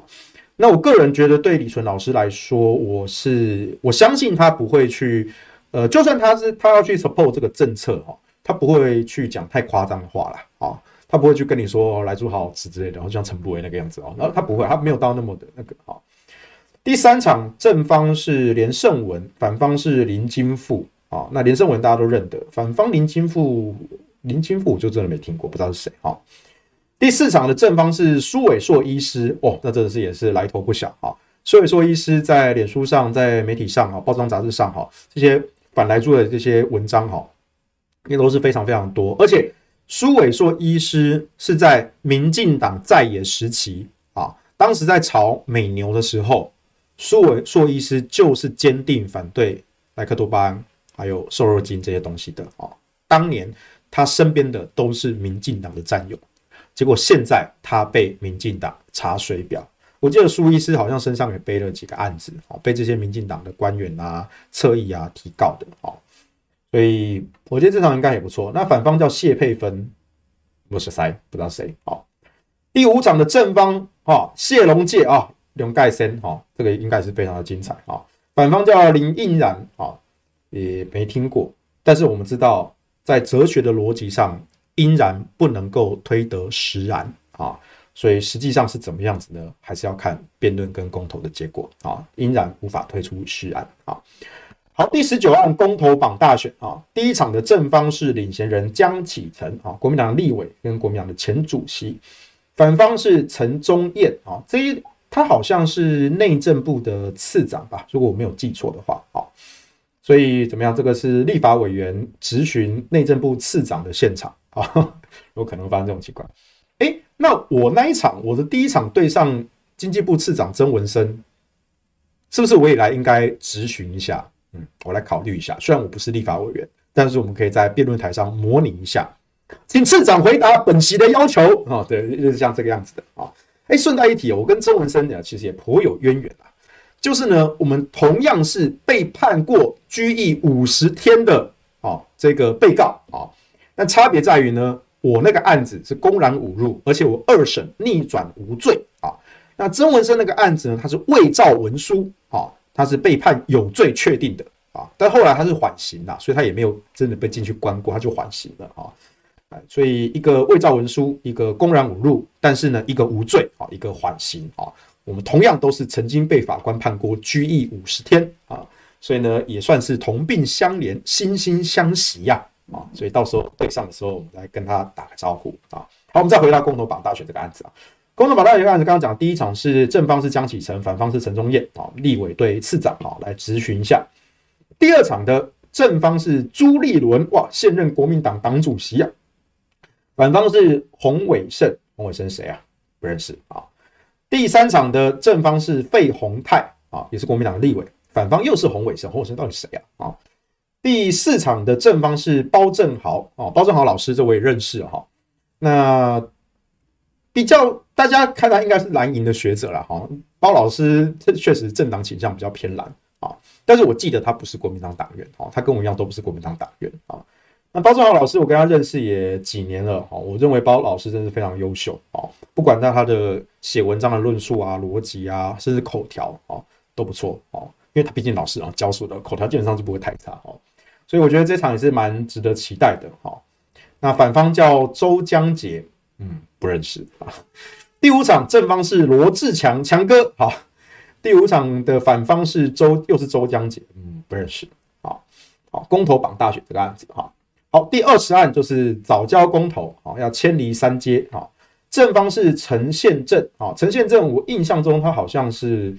那我个人觉得，对李淳老师来说，我是我相信他不会去呃，就算他是他要去 support 这个政策哈，他不会去讲太夸张的话了啊。他不会去跟你说莱猪好好吃之类的，好像陈柏惟那个样子哦。然后他不会，他没有到那么的那个哈。第三场正方是连胜文，反方是林金富啊。那连胜文大家都认得，反方林金富，林金富就真的没听过，不知道是谁哈。第四场的正方是苏伟硕医师哦，那真的是也是来头不小哈。苏伟硕医师在脸书上、在媒体上哈、报章杂志上哈，这些反莱猪的这些文章哈，也都是非常非常多，而且。苏伟硕医师是在民进党在野时期啊，当时在炒美牛的时候，苏伟硕医师就是坚定反对莱克多巴胺还有瘦肉精这些东西的啊。当年他身边的都是民进党的战友，结果现在他被民进党查水表，我记得苏医师好像身上也背了几个案子，哦，被这些民进党的官员啊、侧翼啊提告的，哦，所以我觉得这场应该也不错。那反方叫谢佩芬，不是谁，不知道谁，哦。第五场的正方，哦，谢龙介啊，龙盖森，哦，这个应该是非常的精彩，啊。反方叫林应然，啊，也没听过，但是我们知道，在哲学的逻辑上，应然不能够推得实然，啊。所以实际上是怎么样子呢？还是要看辩论跟公投的结果啊，应然无法推出实案啊。好，第十九案公投榜大选啊，第一场的正方是领衔人江启臣啊，国民党立委跟国民党的前主席，反方是陈宗彦啊，这一他好像是内政部的次长吧，如果我没有记错的话啊，所以怎么样？这个是立法委员质询内政部次长的现场啊，有可能发生这种情况。哎，那我那一场，我的第一场对上经济部次长曾文生，是不是我也来应该质询一下？嗯，我来考虑一下。虽然我不是立法委员，但是我们可以在辩论台上模拟一下，请次长回答本席的要求啊。对，就是像这个样子的啊。哎，顺带一提，我跟曾文生呢，其实也颇有渊源啊。就是呢，我们同样是被判过拘役五十天的啊，这个被告啊，但差别在于呢。我那个案子是公然侮辱，而且我二审逆转无罪啊。那曾文生那个案子呢，他是伪造文书啊，他是被判有罪确定的啊。但后来他是缓刑了，所以他也没有真的被进去关过，他就缓刑了啊。所以一个伪造文书，一个公然侮辱，但是呢，一个无罪啊，一个缓刑啊。我们同样都是曾经被法官判过拘役五十天啊，所以呢，也算是同病相怜，惺惺相惜呀。啊，所以到时候对上的时候，我们来跟他打个招呼啊。好，我们再回到共同绑大选这个案子啊。公投绑大选这个案子，刚刚讲第一场是正方是江启臣，反方是陈忠彦啊，立委对次长啊来质询一下。第二场的正方是朱立伦，哇，现任国民党党主席啊。反方是洪伟胜，洪伟胜谁啊？不认识啊。第三场的正方是费鸿泰啊，也是国民党的立委，反方又是洪伟胜，洪伟胜到底谁啊？啊？第四场的正方是包正豪啊，包正豪老师这我也认识哈。那比较大家看他应该是蓝营的学者了哈。包老师这确实政党倾向比较偏蓝啊，但是我记得他不是国民党党员哦，他跟我一样都不是国民党党员啊。那包正豪老师我跟他认识也几年了哈，我认为包老师真是非常优秀哦，不管在他的写文章的论述啊、逻辑啊，甚至口条啊都不错哦。因为他毕竟老师啊，教书的口条基本上就不会太差哦，所以我觉得这场也是蛮值得期待的哈。那反方叫周江杰，嗯，不认识啊。第五场正方是罗志强强哥，好。第五场的反方是周，又是周江杰，嗯，不认识。好，好，公投榜大选这个案子哈。好，第二十案就是藻礁公投，啊，要迁离三接，好。正方是陈宪正啊，陈宪正，我印象中他好像是。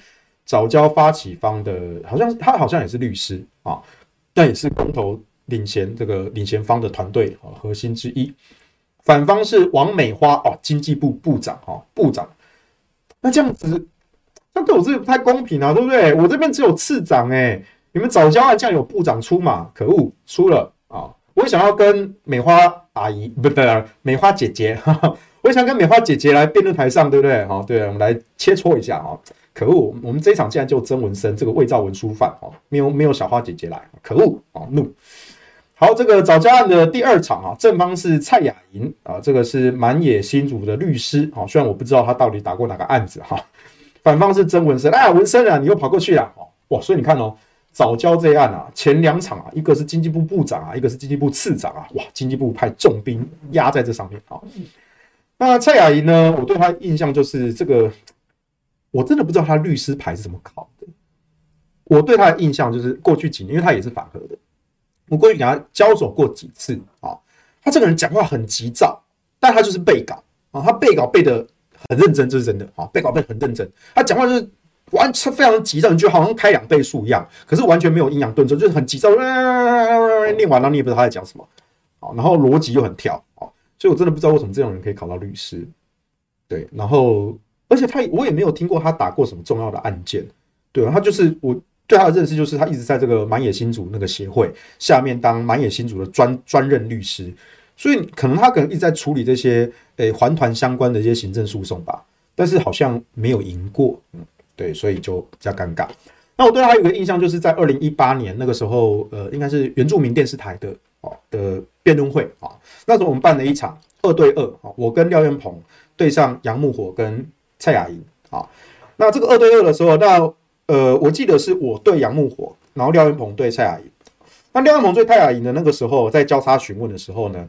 藻礁发起方的，好像他好像也是律师啊，但也是公投领衔这个领衔方的团队啊核心之一。反方是王美花哦，经济部部长哈部长。那这样子，这样对我这个不太公平啊，对不对？我这边只有次长哎，你们藻礁案这样有部长出马，可恶，输了！我也想要跟美花阿姨不对，美花姐姐，哈哈，我也想跟美花姐姐来辩论台上，对不对？好，对，我们来切磋一下啊。可恶！我们这一场竟然就曾文生这个伪造文书犯哦，没有没有小花姐姐来，可恶啊！怒！好，这个早教案的第二场啊，正方是蔡雅莹啊，这个是满野新竹的律师啊，虽然我不知道他到底打过哪个案子哈。反方是曾文生，哎，文生啊，你又跑过去了哦！哇，所以你看哦，藻礁这一案啊，前两场啊，一个是经济部部长啊，一个是经济部次长啊，哇，经济部派重兵压在这上面啊。那蔡雅莹呢，我对他印象就是这个。我真的不知道他律师牌是怎么考的。我对他的印象就是过去几年，因为他也是反核的，我过去跟他交手过几次啊。他这个人讲话很急躁，但他就是背稿啊，他背稿背得很认真，这是真的啊。背稿背得很认真，他讲话就是完全非常急躁，你就好像开两倍速一样，可是完全没有阴阳顿挫，就是很急躁，念完了你也不知道他在讲什么啊。然后逻辑又很跳啊，所以我真的不知道为什么这种人可以考到律师。对，然后。而且他，我也没有听过他打过什么重要的案件，对啊，他就是我对他的认识就是他一直在这个满野新竹那个协会下面当满野新竹的专专任律师，所以可能他可能一直在处理这些诶环团相关的一些行政诉讼吧。但是好像没有赢过，嗯，对，所以就比较尴尬。那我对他有个印象，就是在二零一八年那个时候，呃，应该是原住民电视台的哦的辩论会啊，那时候我们办了一场二对二啊，我跟廖元鹏对上杨木火跟蔡雅莹啊，那这个二对二的时候，那呃，我记得是我对杨木火，然后廖元鹏对蔡雅莹。那廖元鹏对蔡雅莹的那个时候，在交叉询问的时候呢，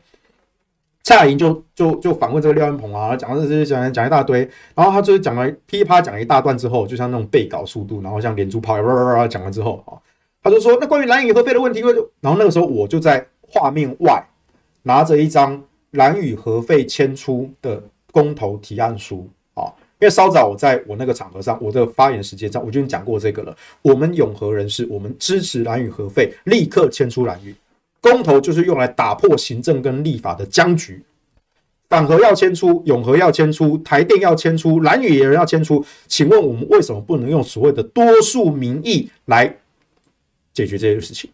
蔡雅莹就就就反问这个廖元鹏啊，讲了这些讲讲一大堆，然后他就是讲了噼啪讲了一大段之后，就像那种背稿速度，然后像连珠炮，讲完之后啊，他就说那关于兰屿核废的问题，然后那个时候我就在画面外拿着一张兰屿核废迁出的公投提案书啊。因为稍早我在我那个场合上，我的发言时间上我就讲过这个了。我们永和人士，我们支持兰屿核废，立刻迁出兰屿。公投就是用来打破行政跟立法的僵局。反核要迁出，永和要迁出，台电要迁出，兰屿也要迁出。请问我们为什么不能用所谓的多数民意来解决这些事情？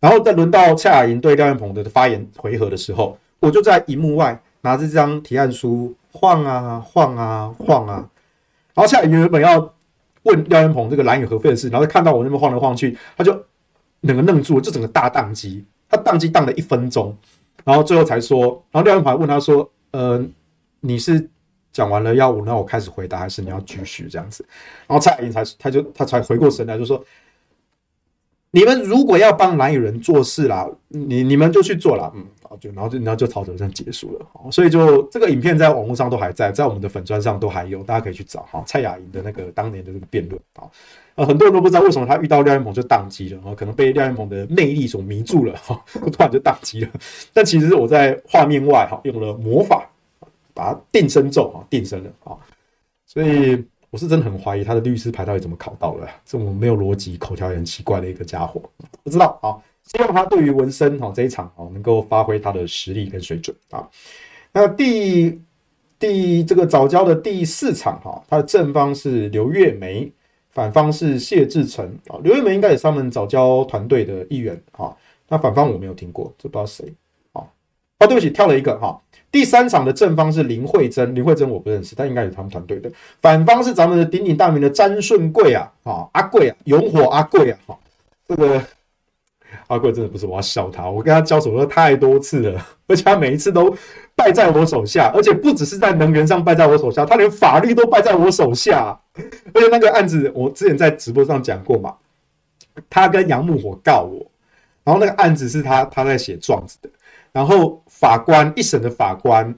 然后在轮到蔡雅莹对廖元鹏的发言回合的时候，我就在荧幕外拿着这张提案书。晃啊晃啊晃啊，然后蔡雅莹原本要问廖元鹏这个兰屿核废的事，然后看到我那边晃来晃去，他就整个愣住了，就整个大宕机，他宕机宕了一分钟，然后最后才说，然后廖文华问他说：“呃，你是讲完了要我，那我开始回答，还是你要继续这样子？”然后蔡颖才他就他才回过神来，就说。你们如果要帮蓝雨人做事啦，你你们就去做啦。嗯，就然后就然后就吵着这样结束了，所以就这个影片在网络上都还在，在我们的粉砖上都还有，大家可以去找哈。蔡雅莹的那个当年的这个辩论啊，呃，很多人都不知道为什么他遇到廖元鹏就宕机了，可能被廖元鹏的魅力所迷住了哈，突然就宕机了。但其实我在画面外哈用了魔法把它定身咒啊定身了啊，所以。我是真的很怀疑他的律师牌到底怎么考到了，这么没有逻辑、口条也很奇怪的一个家伙，不知道啊。希望他对于文森哈这一场哦能够发挥他的实力跟水准啊。那第第这个早教的第四场哈，他的正方是刘月梅，反方是谢志成啊。刘月梅应该也是他们早教团队的一员啊。那反方我没有听过，这不知道谁啊？哦，对不起，跳了一个哈。第三场的正方是林慧珍，林慧珍我不认识，但应该是他们团队的。反方是咱们的鼎鼎大名的詹顺贵啊，啊阿贵啊，勇火阿贵啊，哈，这个阿贵真的不是我要笑他，我跟他交手了太多次了，而且他每一次都败在我手下，而且不只是在能源上败在我手下，他连法律都败在我手下。而且那个案子我之前在直播上讲过嘛，他跟杨木火告我，然后那个案子是他他在写状子的。然后法官一审的法官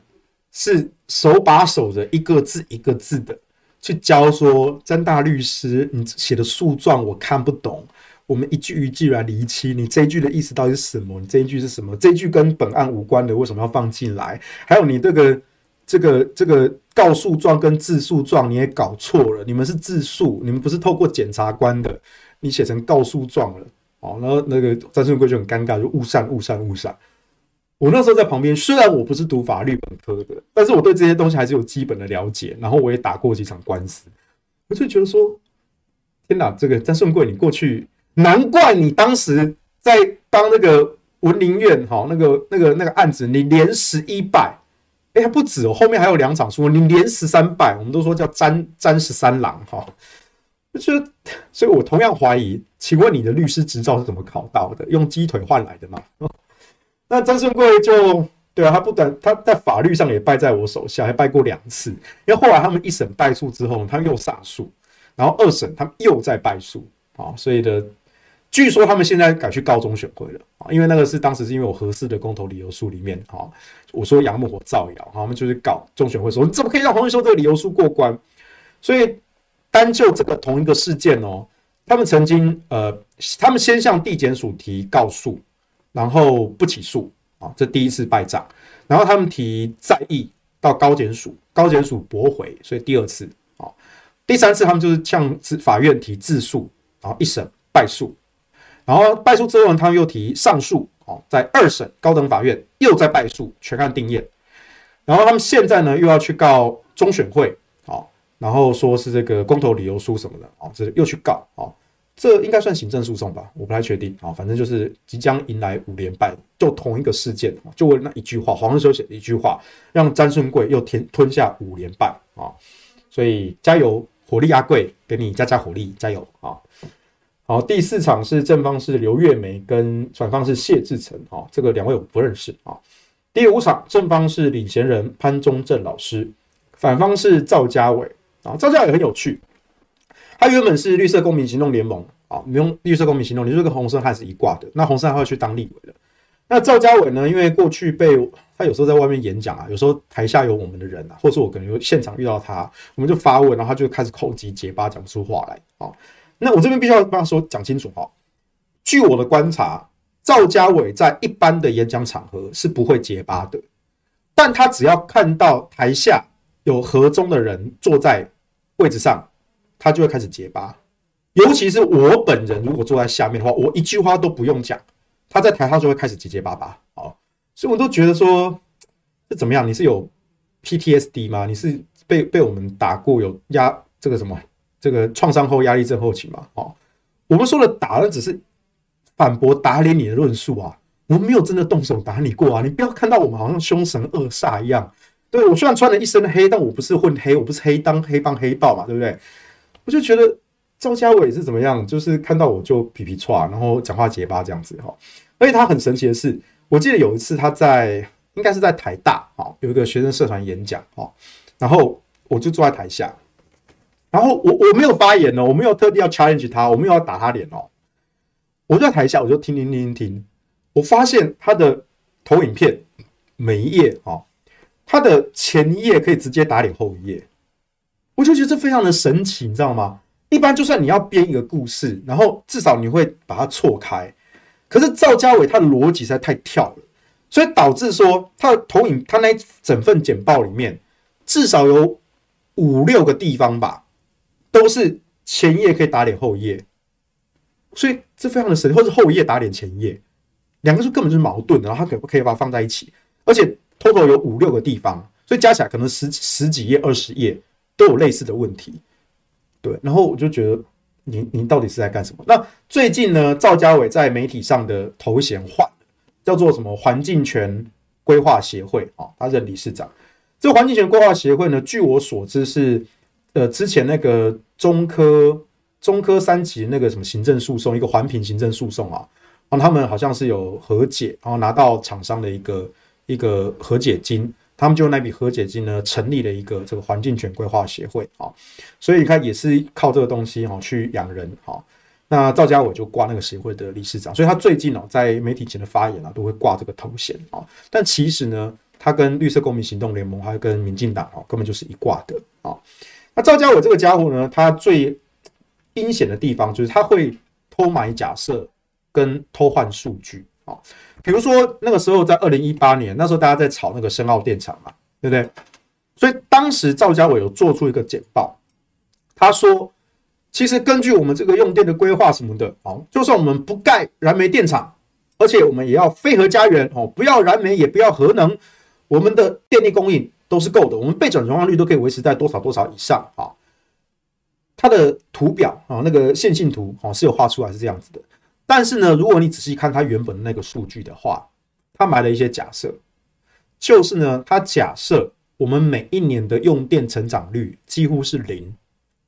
是手把手的一个字一个字的去教说，詹大律师，你写的诉状我看不懂，我们一句一句来厘清，你这一句的意思到底是什么？你这一句是什么？这一句跟本案无关的，为什么要放进来？还有你这个这个这个告诉状跟自诉状你也搞错了，你们是自诉，你们不是透过检察官的，你写成告诉状了。哦，然后那个詹顺贵就很尴尬，就误删误删误删。我那时候在旁边，虽然我不是读法律本科的，但是我对这些东西还是有基本的了解。然后我也打过几场官司，我就觉得说，天哪，这个詹顺贵，你过去难怪你当时在帮那个文林院哈那个那个那个案子，你连十一败，哎还不止哦，后面还有两场输，你连十三败，我们都说叫詹詹十三郎哈。就所以，我同样怀疑，请问你的律师执照是怎么考到的？用鸡腿换来的吗？那詹顺贵就对啊，他不但他在法律上也败在我手下，还败过两次。因为后来他们一审败诉之后，他又上诉，然后二审他们又再败诉啊，所以的据说他们现在改去告中选会了啊，因为那个是当时是因为我合适的公投理由书里面啊，我说杨木火造谣，他们就是告中选会说你怎么可以让黄玉秀这个理由书过关？所以单就这个同一个事件哦，他们曾经呃，他们先向地检署提告诉。然后不起诉啊，这第一次败仗。然后他们提再议到高检署，高检署驳回，所以第二次啊，第三次他们就是向法院提自诉，然后一审败诉，然后败诉之后呢他们又提上诉哦，在二审高等法院又在败诉，全案定验。然后他们现在呢又要去告中选会哦，然后说是这个公投理由书什么的哦，这又去告啊。这应该算行政诉讼吧，我不太确定啊。反正就是即将迎来五连败，就同一个事件，就为那一句话，黄日修写的一句话，让詹顺贵又填吞下五连败啊。所以加油，火力阿贵，给你加加火力，加油啊！好，第四场是正方是刘月梅跟反方是谢志成啊，这个两位我不认识啊。第五场正方是领衔人潘忠正老师，反方是赵家伟啊。赵家伟很有趣，他原本是绿色公民行动联盟啊，没用绿色公民行动，你说跟洪胜汉是一挂的，那洪胜汉去当立委的。那赵家伟呢？因为过去被他有时候在外面演讲啊，有时候台下有我们的人啊，或者我可能有现场遇到他，我们就发问，然后他就开始口急结巴，讲不出话来啊。那我这边必须要帮他说讲清楚哈。据我的观察，赵家伟在一般的演讲场合是不会结巴的，但他只要看到台下有合中的人坐在位置上，他就会开始结巴。尤其是我本人如果坐在下面的话，我一句话都不用讲。他在台上就会开始结结巴巴，好，所以我都觉得说，这怎么样？你是有 PTSD 吗？你是被被我们打过，有压这个什么这个创伤后压力症候群嘛？哦，我们说的打的只是反驳打脸你的论述啊，我们没有真的动手打你过啊，你不要看到我们好像凶神恶煞一样。对，我虽然穿了一身黑，但我不是混黑，我不是黑当黑帮黑道嘛，对不对？我就觉得。赵家伟是怎么样？就是看到我就皮皮剉，然后讲话结巴这样子哈。而且他很神奇的是，我记得有一次他在应该是在台大啊，有一个学生社团演讲哈，然后我就坐在台下，然后我我没有发言哦，我没有特地要 challenge 他，我没有要打他脸哦，我在台下我就听听听听，我发现他的投影片每一页哦，他的前一页可以直接打脸后一页，我就觉得这非常的神奇，你知道吗？一般就算你要编一个故事，然后至少你会把它错开。可是赵家伟他的逻辑实在太跳了，所以导致说他的投影，他那整份简报里面至少有五六个地方吧，都是前夜可以打脸后夜，所以这非常的神，或是后夜打脸前夜，两个是根本就是矛盾的，然后他可不可以把它放在一起？而且 total 有五六个地方，所以加起来可能十十几页、二十页都有类似的问题。对，然后我就觉得您您到底是在干什么？那最近呢，赵家伟在媒体上的头衔换叫做什么环境权规划协会啊，他任理事长。这个环境权规划协会呢，据我所知是呃之前那个中科中科三级那个什么行政诉讼，一个环评行政诉讼啊，然后他们好像是有和解，然后拿到厂商的一个一个和解金。他们就用那笔和解金呢，成立了一个这个环境权规划协会啊，所以你看也是靠这个东西哈去养人哈。那赵家伟就挂那个协会的理事长，所以他最近哦在媒体前的发言啊都会挂这个头衔啊。但其实呢，他跟绿色公民行动联盟还有跟民进党哦根本就是一挂的啊。那赵家伟这个家伙呢，他最阴险的地方就是他会偷买假设跟偷换数据啊。比如说那个时候在二零一八年，那时候大家在炒那个深澳电厂嘛，对不对？所以当时赵家伟有做出一个简报，他说，其实根据我们这个用电的规划什么的，哦，就算我们不盖燃煤电厂，而且我们也要非核家园，哦，不要燃煤也不要核能，我们的电力供应都是够的，我们备转容量率都可以维持在多少多少以上啊。它的图表啊，那个线性图哦是有画出来是这样子的。但是呢，如果你仔细看它原本的那个数据的话，他埋了一些假设，就是呢，他假设我们每一年的用电成长率几乎是零，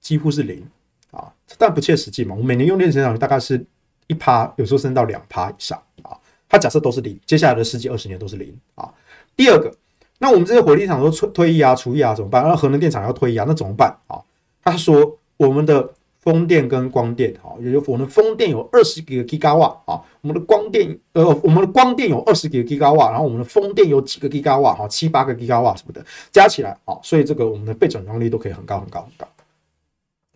几乎是零啊，但不切实际嘛。我们每年用电成长率大概是一趴，有时候升到两趴以上啊。他假设都是零，接下来的十几二十年都是零啊。第二个，那我们这些火力厂都退退役啊、除役啊怎么办？那核能电厂要退役啊，那怎么办啊？他说我们的。风电跟光电，哈，也就我们的风电有二十几个 Gigawatt 啊，我们的光电，呃，我们的光电有二十几个 Gigawatt，然后我们的风电有几个 Gigawatt，哈，七八个 Gigawatt 什么的，加起来，啊，所以这个我们的备转容量率都可以很高很高很高。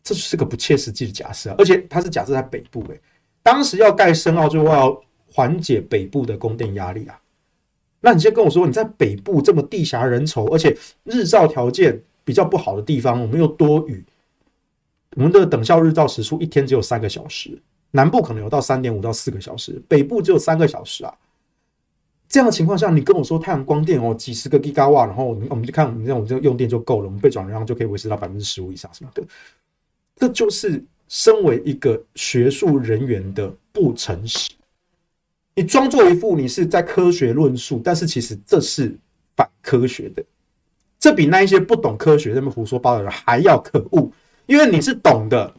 这就是个不切实际的假设，而且它是假设在北部，诶，当时要盖深澳就要缓解北部的供电压力啊。那你先跟我说，你在北部这么地狭人稠，而且日照条件比较不好的地方，我们又多雨。我们的等效日照时数一天只有三个小时，南部可能有到三点五到四个小时，北部只有三个小时啊。这样的情况下，你跟我说太阳光电哦，几十个吉瓦，然后我们我们就看我们这种这个用电就够了，我们被转让就可以维持到百分之十五以上什么的。这就是身为一个学术人员的不诚实。你装作一副你是在科学论述，但是其实这是反科学的。这比那一些不懂科学、那么胡说八道的人还要可恶，因为你是懂的，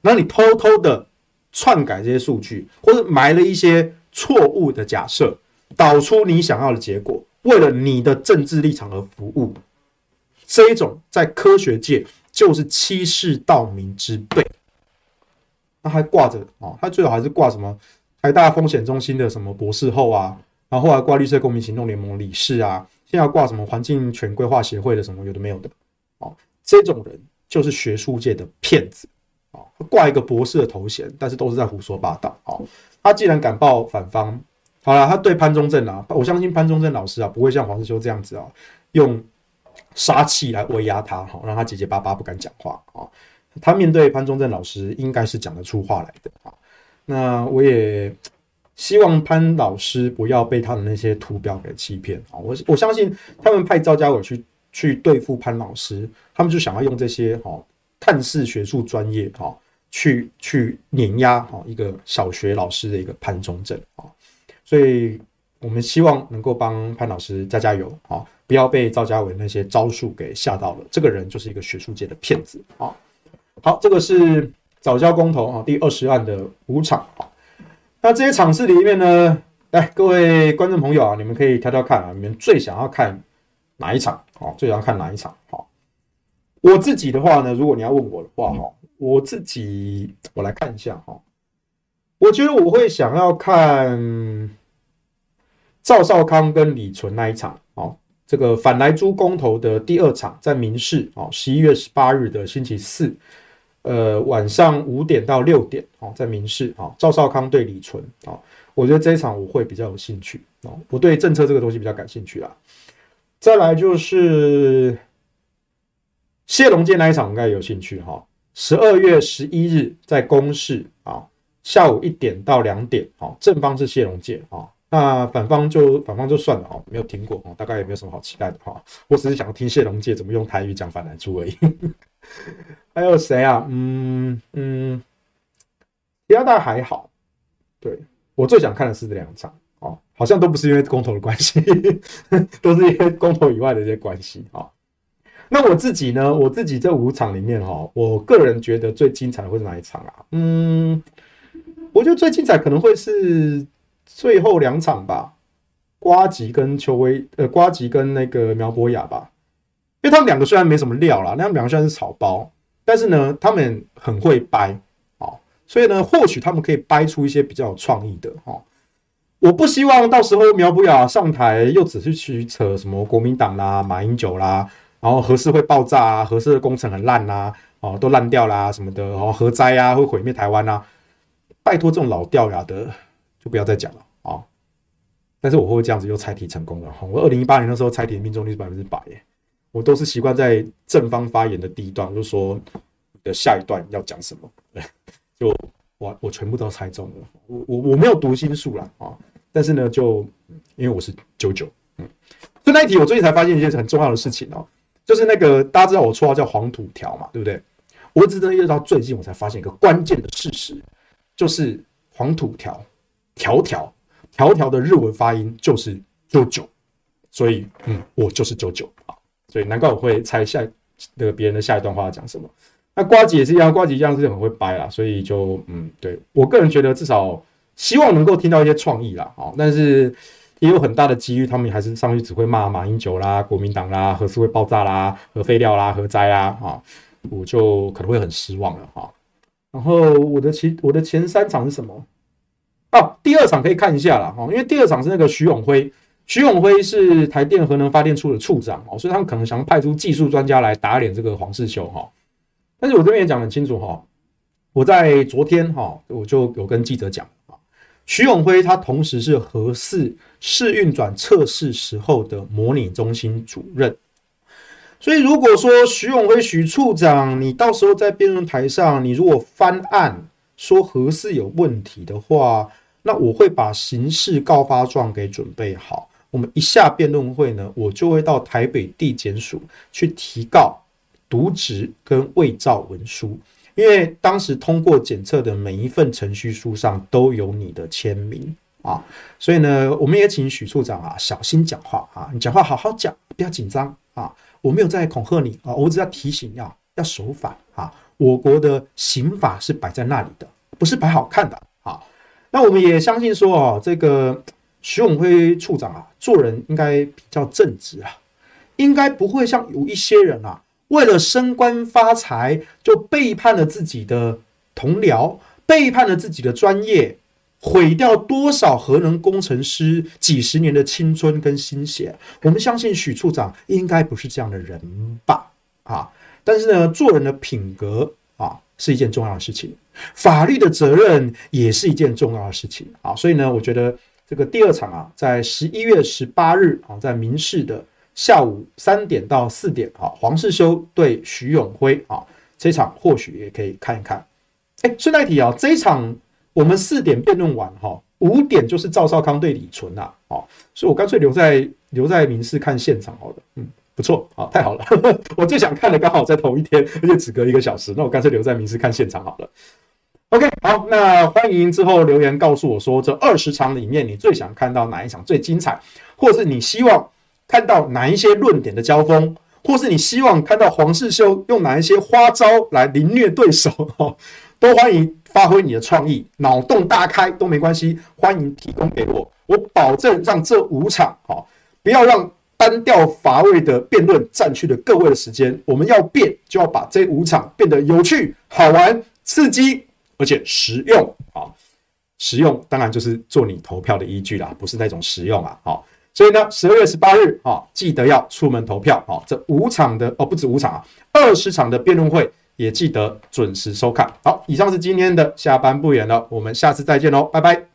然后你偷偷的篡改这些数据，或者埋了一些错误的假设，导出你想要的结果，为了你的政治立场而服务，这一种在科学界就是欺世盗名之辈。那还挂着啊，他最好还是挂什么台大风险中心的什么博士后啊，然后后来挂绿色公民行动联盟理事啊，现在要挂什么环境权规划协会的什么有的没有的，哦，这种人就是学术界的骗子啊，挂一个博士的头衔，但是都是在胡说八道啊。他既然敢报反方，好了，他对潘忠正啊，我相信潘忠正老师啊，不会像黄世修这样子啊，用杀气来威压他，好让他结结巴巴不敢讲话啊。他面对潘忠正老师，应该是讲得出话来的啊。那我也希望潘老师不要被他的那些图表给欺骗啊。我我相信他们派赵家伟去去对付潘老师，他们就想要用这些哈看似学术专业哈去去碾压哈一个小学老师的一个潘中正啊。所以我们希望能够帮潘老师加加油啊，不要被赵家伟那些招数给吓到了。这个人就是一个学术界的骗子啊。好，这个是早交公投啊，第二十案的五场。那这些场次里面呢，来各位观众朋友啊，你们可以挑挑看啊，你们最想要看哪一场？啊，最想要看哪一场？好，我自己的话呢，如果你要问我的话哈，我自己我来看一下哈，我觉得我会想要看赵少康跟李纯那一场啊，这个反来租公投的第二场在民视啊，十一月十八日的星期四。呃，晚上五点到六点，哦，在民事，啊，赵少康对李纯，啊，我觉得这一场我会比较有兴趣，哦，我对政策这个东西比较感兴趣啦。再来就是谢龙介那一场，应该有兴趣，哈，十二月十一日在公视，啊，下午一点到两点，好，正方是谢龙介，啊，那反方就反方就算了，哦，没有听过，哦，大概也没有什么好期待的，哈，我只是想听谢龙介怎么用台语讲反莱猪而已。还有谁啊？嗯嗯，其他大概还好。对，我最想看的是这两场哦，好像都不是因为公投的关系，都是因为公投以外的一些关系啊。那我自己呢？我自己这五场里面哈，我个人觉得最精彩的会是哪一场啊？嗯，我觉得最精彩可能会是最后两场吧，瓜吉跟邱威，呃，瓜吉跟那个苗博雅吧。因为他们两个虽然没什么料啦，那他们两个虽然是草包，但是呢，他们很会掰啊，所以呢，或许他们可以掰出一些比较有创意的哈。我不希望到时候苗博雅上台又只是去扯什么国民党啦、马英九啦，然后核四会爆炸啊，核四的工程很烂呐，哦，都烂掉啦什么的，哦，核灾啊会毁灭台湾啊，拜托这种老掉牙的就不要再讲了啊。但是我会这样子又猜题成功了哈，我二零一八年的时候猜题命中率是百分之百耶。我都是习惯在正方发言的第一段，就说你的下一段要讲什么，就我我全部都猜中了。我我我没有读心术啦啊，但是呢，就因为我是九九，嗯，就那一题我最近才发现一件很重要的事情哦，就是那个大家知道我绰号叫黄土条嘛，对不对？我只能一直到最近我才发现一个关键的事实，就是黄土条条条条条的日文发音就是九九，所以嗯，我就是九九啊。所以难怪我会猜下那个别人的下一段话要讲什么。那瓜吉也是一样，瓜吉一样是很会掰啦，所以就嗯，对我个人觉得至少希望能够听到一些创意啦，哦，但是也有很大的机遇，他们还是上去只会骂马英九啦、国民党啦、核四会爆炸啦、核废料啦、核灾啦，啊，我就可能会很失望了哈。然后我的前我的前三场是什么？啊，第二场可以看一下啦，哈，因为第二场是那个徐永辉。徐永辉是台电核能发电处的处长哦，所以他们可能想派出技术专家来打脸这个黄世修哈。但是我这边也讲很清楚哈，我在昨天哈我就有跟记者讲啊，徐永辉他同时是核四试运转测试时候的模拟中心主任，所以如果说徐永辉徐处长，你到时候在辩论台上，你如果翻案说核四有问题的话，那我会把刑事告发状给准备好。我们一下辩论会呢，我就会到台北地检署去提告渎职跟伪造文书，因为当时通过检测的每一份程序书上都有你的签名啊，所以呢，我们也请许处长啊小心讲话啊，你讲话好好讲，不要紧张啊。我没有在恐吓你啊，我只要提醒要要守法啊。我国的刑法是摆在那里的，不是摆好看的啊。那我们也相信说啊，这个徐永辉处长啊，做人应该比较正直啊，应该不会像有一些人啊，为了升官发财就背叛了自己的同僚，背叛了自己的专业。毁掉多少核能工程师几十年的青春跟心血？我们相信许处长应该不是这样的人吧？啊，但是呢，做人的品格啊是一件重要的事情，法律的责任也是一件重要的事情啊。所以呢，我觉得这个第二场啊，在十一月十八日啊，在民视的下午三点到四点啊，黄世修对徐永辉啊，这场或许也可以看一看。哎，顺带提啊，这一场。我们四点辩论完哈，五点就是赵少康对李纯呐，哦，所以我干脆留在留在民视看现场好了，嗯，不错，好，太好了，我最想看的刚好在同一天，而且只隔一个小时，那我干脆留在民视看现场好了。OK，好，那欢迎之后留言告诉我说，这二十场里面你最想看到哪一场最精彩，或是你希望看到哪一些论点的交锋，或是你希望看到黄世修用哪一些花招来凌虐对手，哈，都欢迎。发挥你的创意，脑洞大开都没关系，欢迎提供给我，我保证让这五场哈，不要让单调乏味的辩论占据了各位的时间。我们要变，就要把这五场变得有趣、好玩、刺激，而且实用啊！实用当然就是做你投票的依据啦，不是那种实用啊！好，所以呢，十二月十八日啊，记得要出门投票啊！这五场的哦，不止五场啊，二十场的辩论会。也记得准时收看。好，以上是今天的下班不远了，我们下次再见喽，拜拜。